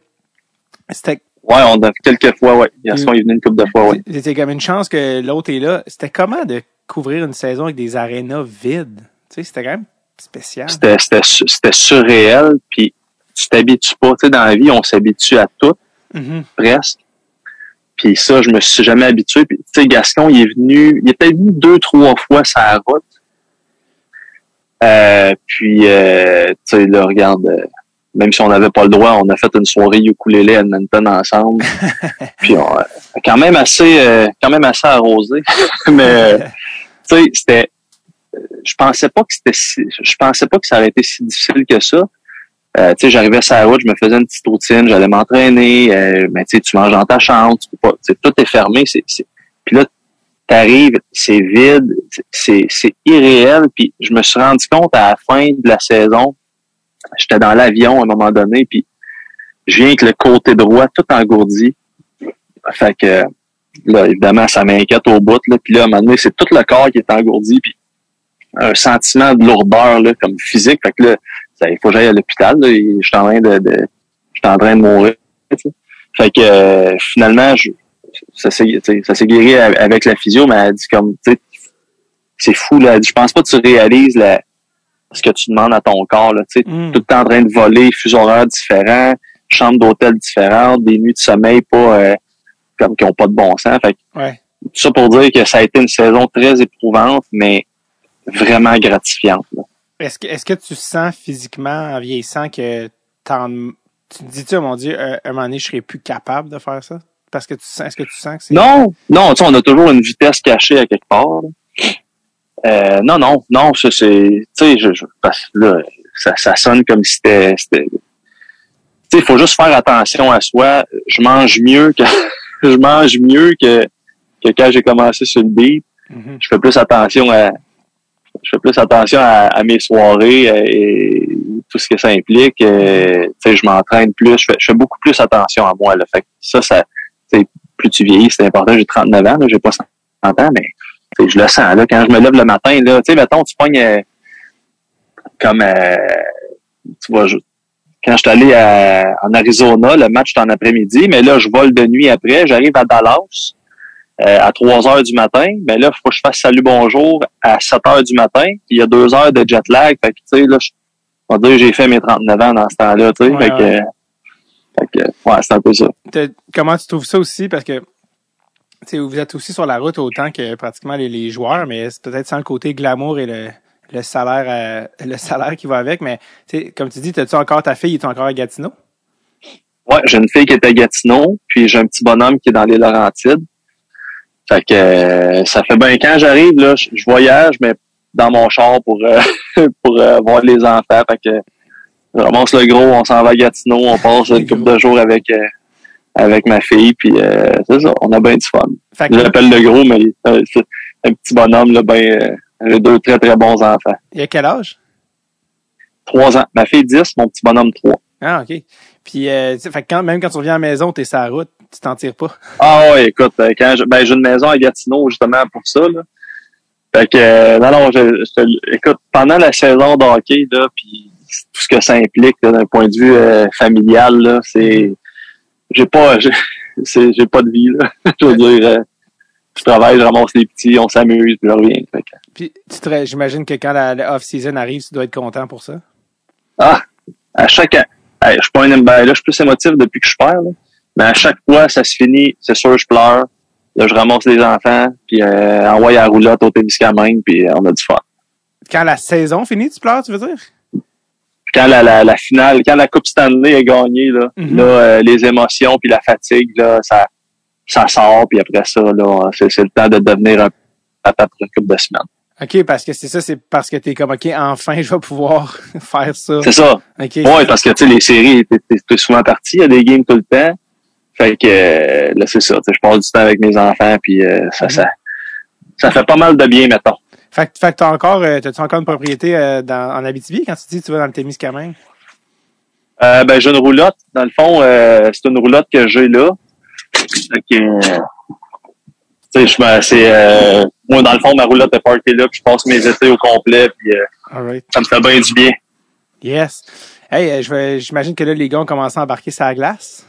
C'était Ouais, on a quelques fois, ouais. Gaston est venu une couple de fois, ouais. c'était comme une chance que l'autre est là. C'était comment de couvrir une saison avec des arénas vides? Tu sais, c'était quand même spécial. C'était, c'était, su- c'était surréel, puis tu t'habitues pas. Tu sais, dans la vie, on s'habitue à tout. Mhm. presque. Puis ça, je me suis jamais habitué. Puis, tu sais, Gaston, il est venu, il est peut-être venu deux, trois fois sur la route. Euh, puis, euh, tu sais, là, regarde, euh, même si on n'avait pas le droit, on a fait une soirée ukulélé à Edmonton ensemble. puis, on, euh, quand même assez, euh, quand même assez arrosé. Mais, tu sais, c'était, je pensais pas que c'était si, je pensais pas que ça aurait été si difficile que ça. Euh, tu sais, j'arrivais sur la route, je me faisais une petite routine, j'allais m'entraîner, euh, mais tu sais, tu manges dans ta chambre, tu peux pas, tout est fermé, c'est- puis là, t'arrives, c'est vide, c'est- c'est, irréel, puis je me suis rendu compte à la fin de la saison, j'étais dans l'avion à un moment donné, puis je viens avec le côté droit tout engourdi, fait que là, évidemment, ça m'inquiète au bout, là, puis là, à un moment donné, c'est tout le corps qui est engourdi, puis un sentiment de lourdeur, là, comme physique, fait que là, ça, il faut que j'aille à l'hôpital. et Je suis en train de, de en train de mourir. Fait que euh, finalement, je, ça s'est guéri avec la physio, mais elle dit comme tu sais, c'est fou là. Elle dit, Je pense pas que tu réalises la, ce que tu demandes à ton corps. Là, tu sais, Mm. tout le temps en train de voler, fuseaux horaires différents, chambres d'hôtel différentes, des nuits de sommeil pas euh, comme qui ont pas de bon sens. Fait que, Ouais. tout ça pour dire que ça a été une saison très éprouvante, mais vraiment gratifiante. Est-ce que, est-ce que tu sens physiquement, en vieillissant, que tu te dis-tu, oh mon Dieu, un, un moment donné, je serais plus capable de faire ça? Parce que tu sens, est-ce que tu sens que c'est... Non, non, tu sais, on a toujours une vitesse cachée à quelque part. Euh, non, non, non, ça c'est, tu sais, je, je- parce que là, ça, ça sonne comme si c'était, c'était- tu sais, il faut juste faire attention à soi. Je mange mieux que, je mange mieux que, que quand j'ai commencé sur le beat. Mhm. Je fais plus attention à, je fais plus attention à, à mes soirées euh, et tout ce que ça implique. Euh, tu sais, je m'entraîne plus, je fais, je fais beaucoup plus attention à moi. Là. Fait que ça, ça, plus tu vieillis, c'est important. J'ai 39 ans, là, j'ai pas 100 ans, mais je le sens. Là, quand je me lève le matin, là, tu sais, mettons, tu pognes euh, comme euh, tu vois, je- quand je suis allé à- en Arizona, le match est en après-midi, mais là, je vole de nuit après, j'arrive à Dallas euh, à 3 heures du matin, mais là, il faut que je fasse salut bonjour à 7 heures du matin, il y a deux heures de jet lag, fait que, tu sais, là, je, on va dire, j'ai fait mes 39 ans dans ce temps-là, tu sais, Ouais, fait que, ouais. Que, ouais, c'est un peu ça. Comment tu trouves ça aussi? Parce que, vous êtes aussi sur la route autant que pratiquement les, les joueurs, mais c'est peut-être sans le côté glamour et le, le salaire, euh, le salaire qui va avec, mais, comme tu dis, t'as-tu encore ta fille, est encore à Gatineau? Ouais, j'ai une fille qui est à Gatineau, puis j'ai un petit bonhomme qui est dans les Laurentides. Fait que euh, ça fait bien quand j'arrive là, je, je voyage mais dans mon char pour euh, pour voir les enfants. Fait que je ramasse le gros, on s'en va à Gatineau, on passe une couple de jours avec euh, avec ma fille, puis euh, c'est ça, on a bien du fun. Fait Je l'appelle le gros, mais euh, c'est un petit bonhomme là, ben euh, j'ai deux très très bons enfants. il a quel âge? Trois ans. Ma fille 10, mon petit bonhomme 3. Ah, OK. Puis, euh, fait que quand, même quand tu reviens à la maison, t'es sur la route, tu t'en tires pas? Ah ouais, écoute, euh, quand je, ben j'ai une maison à Gatineau justement pour ça là. Fait que non non, je, je te- écoute, pendant la saison de hockey là, puis tout ce que ça implique d'un point de vue euh, familial, là, c'est j'ai pas j'ai pas de vie. Là. je veux dire, euh, je travaille, je ramasse les petits, on s'amuse, puis je reviens. Fait Puis, j'imagine que quand la, la off-season arrive, tu dois être content pour ça? ah, à chaque hey, je suis pas un, ben, là, je suis plus émotif depuis que je perds, là. mais à chaque fois, ça se finit, c'est sûr, je pleure. Là, je ramasse les enfants, puis euh, envoie la roulotte au Témiscamingue, puis euh, on a du fun. Quand la saison finit, tu pleures, tu veux dire? Quand la, la, la finale, quand la Coupe Stanley est gagnée, là, Mhm. là euh, les émotions puis la fatigue, là, ça, ça sort, puis après ça, là, c'est, le temps de devenir un papa pour une couple de semaines. OK, parce que c'est ça, c'est parce que t'es comme, OK, enfin, je vais pouvoir faire ça. C'est ça. OK. Ouais, parce que tu sais, les séries, t'es, souvent parti, il y a des games tout le temps. Fait que là, c'est ça. Je passe du temps avec mes enfants, puis euh, ça, ça, ça fait pas mal de bien, mettons. Fait, que- fait que t'as encore, euh, t'as-tu encore une propriété euh, dans, en Abitibi quand tu dis que tu vas dans le Témiscamingue? Euh, ben, j'ai une roulotte. Dans le fond, euh, c'est une roulotte que j'ai là. Fait que, tu c'est, moi, dans le fond, ma roulotte est parkée là, puis je passe mes étés au complet, puis right. ça me fait bien du bien. Yes. Hey, j'imagine que là, les gars ont commencé à embarquer la glace.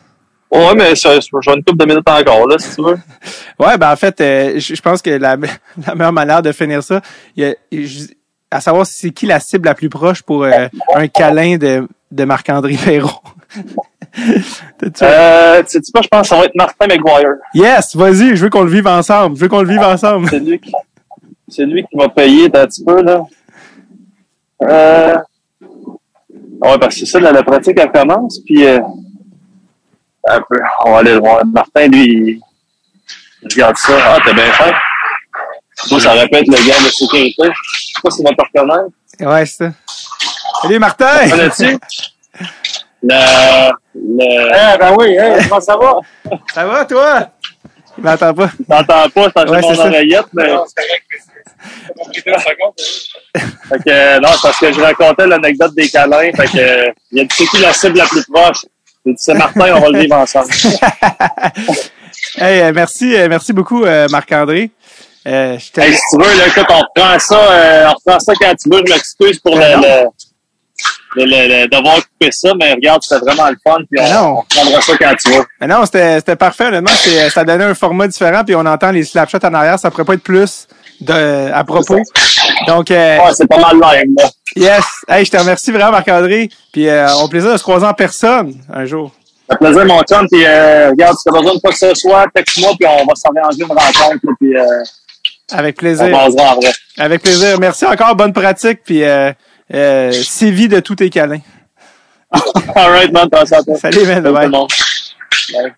Ouais, mais j'ai une couple de minutes encore, là, si tu veux. Ouais, ben en fait, euh, je pense que la, me- la meilleure manière de finir ça, il y a- je- à savoir c'est qui la cible la plus proche pour euh, un câlin de, de Marc-André Perrault. Euh, tu sais pas, je pense que ça va être Martin McGuire. Yes, vas-y, je veux qu'on le vive ensemble. Je veux qu'on le vive ensemble. C'est lui qui, c'est lui qui va payer un petit peu, là. Euh, ouais, parce que c'est ça, là, la pratique, elle commence, puis, euh, un peu, on va aller le voir. Martin, lui, il regarde ça. Ah, t'as bien fait. Moi, ça aurait pu être le gars de sécurité. Je sais pas si mon partenaire. Ouais, c'est ça. Salut Martin! Connais-tu? Le, le, Eh ben oui, hey, comment ça va? Ça va toi? Il m'entend pas. t'entends pas, c'est Ouais, mon c'est ça. oreillette, mais, Non, c'est correct, mais c'est fait que, non, c'est parce que je racontais l'anecdote des câlins, fait que, il a dit, c'est qui la cible la plus proche? C'est Martin, on va le vivre ensemble. Hey, euh, merci, euh, merci beaucoup euh, Marc-André. Euh, je Hey, si tu veux, là, écoute, on reprend ça, euh, on reprend ça quand tu veux. Je m'excuse pour le, le, le, le- devoir couper ça, mais regarde, c'était vraiment le fun, puis on, non. on reprendra ça quand tu veux. Mais non, c'était c'était parfait, honnêtement. Ça donnait un format différent, puis on entend les slapshots en arrière. Ça pourrait pas être plus de, à propos. Donc, euh, Ouais, c'est pas mal live, là. yes. Hey, je te remercie vraiment, Marc-André. Puis, euh, on a plaisir de se croiser en personne un jour. Ça fait plaisir, mon chum, puis euh, regarde, si t'as besoin de quoi que ce soit, texte-moi, puis on va s'arranger une rencontre, puis euh, Avec on plaisir. en vrai. Avec plaisir. Merci encore. Bonne pratique. Puis, euh, euh, sévis de tous tes câlins. All right, man. Salut, man. Salut, tout Bye. le monde. Bye.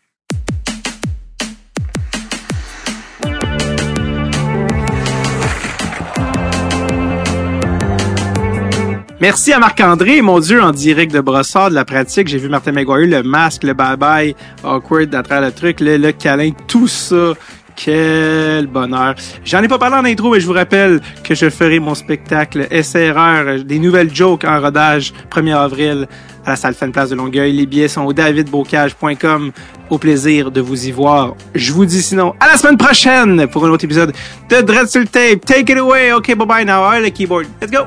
Merci à Marc-André, mon Dieu, en direct de Brossard, de la pratique. J'ai vu Martin McGuire, le masque, le bye-bye, awkward à travers le truc, le, câlin, tout ça. Quel bonheur. J'en ai pas parlé en intro, mais je vous rappelle que je ferai mon spectacle SRR, des nouvelles jokes en rodage, 1er avril, à la salle Place de Longueuil. Les billets sont au davidbocage.com. Au plaisir de vous y voir. Je vous dis sinon à la semaine prochaine pour un autre épisode de Dread sur le tape. Take it away. Okay, bye bye now. Ah, le keyboard. Let's go.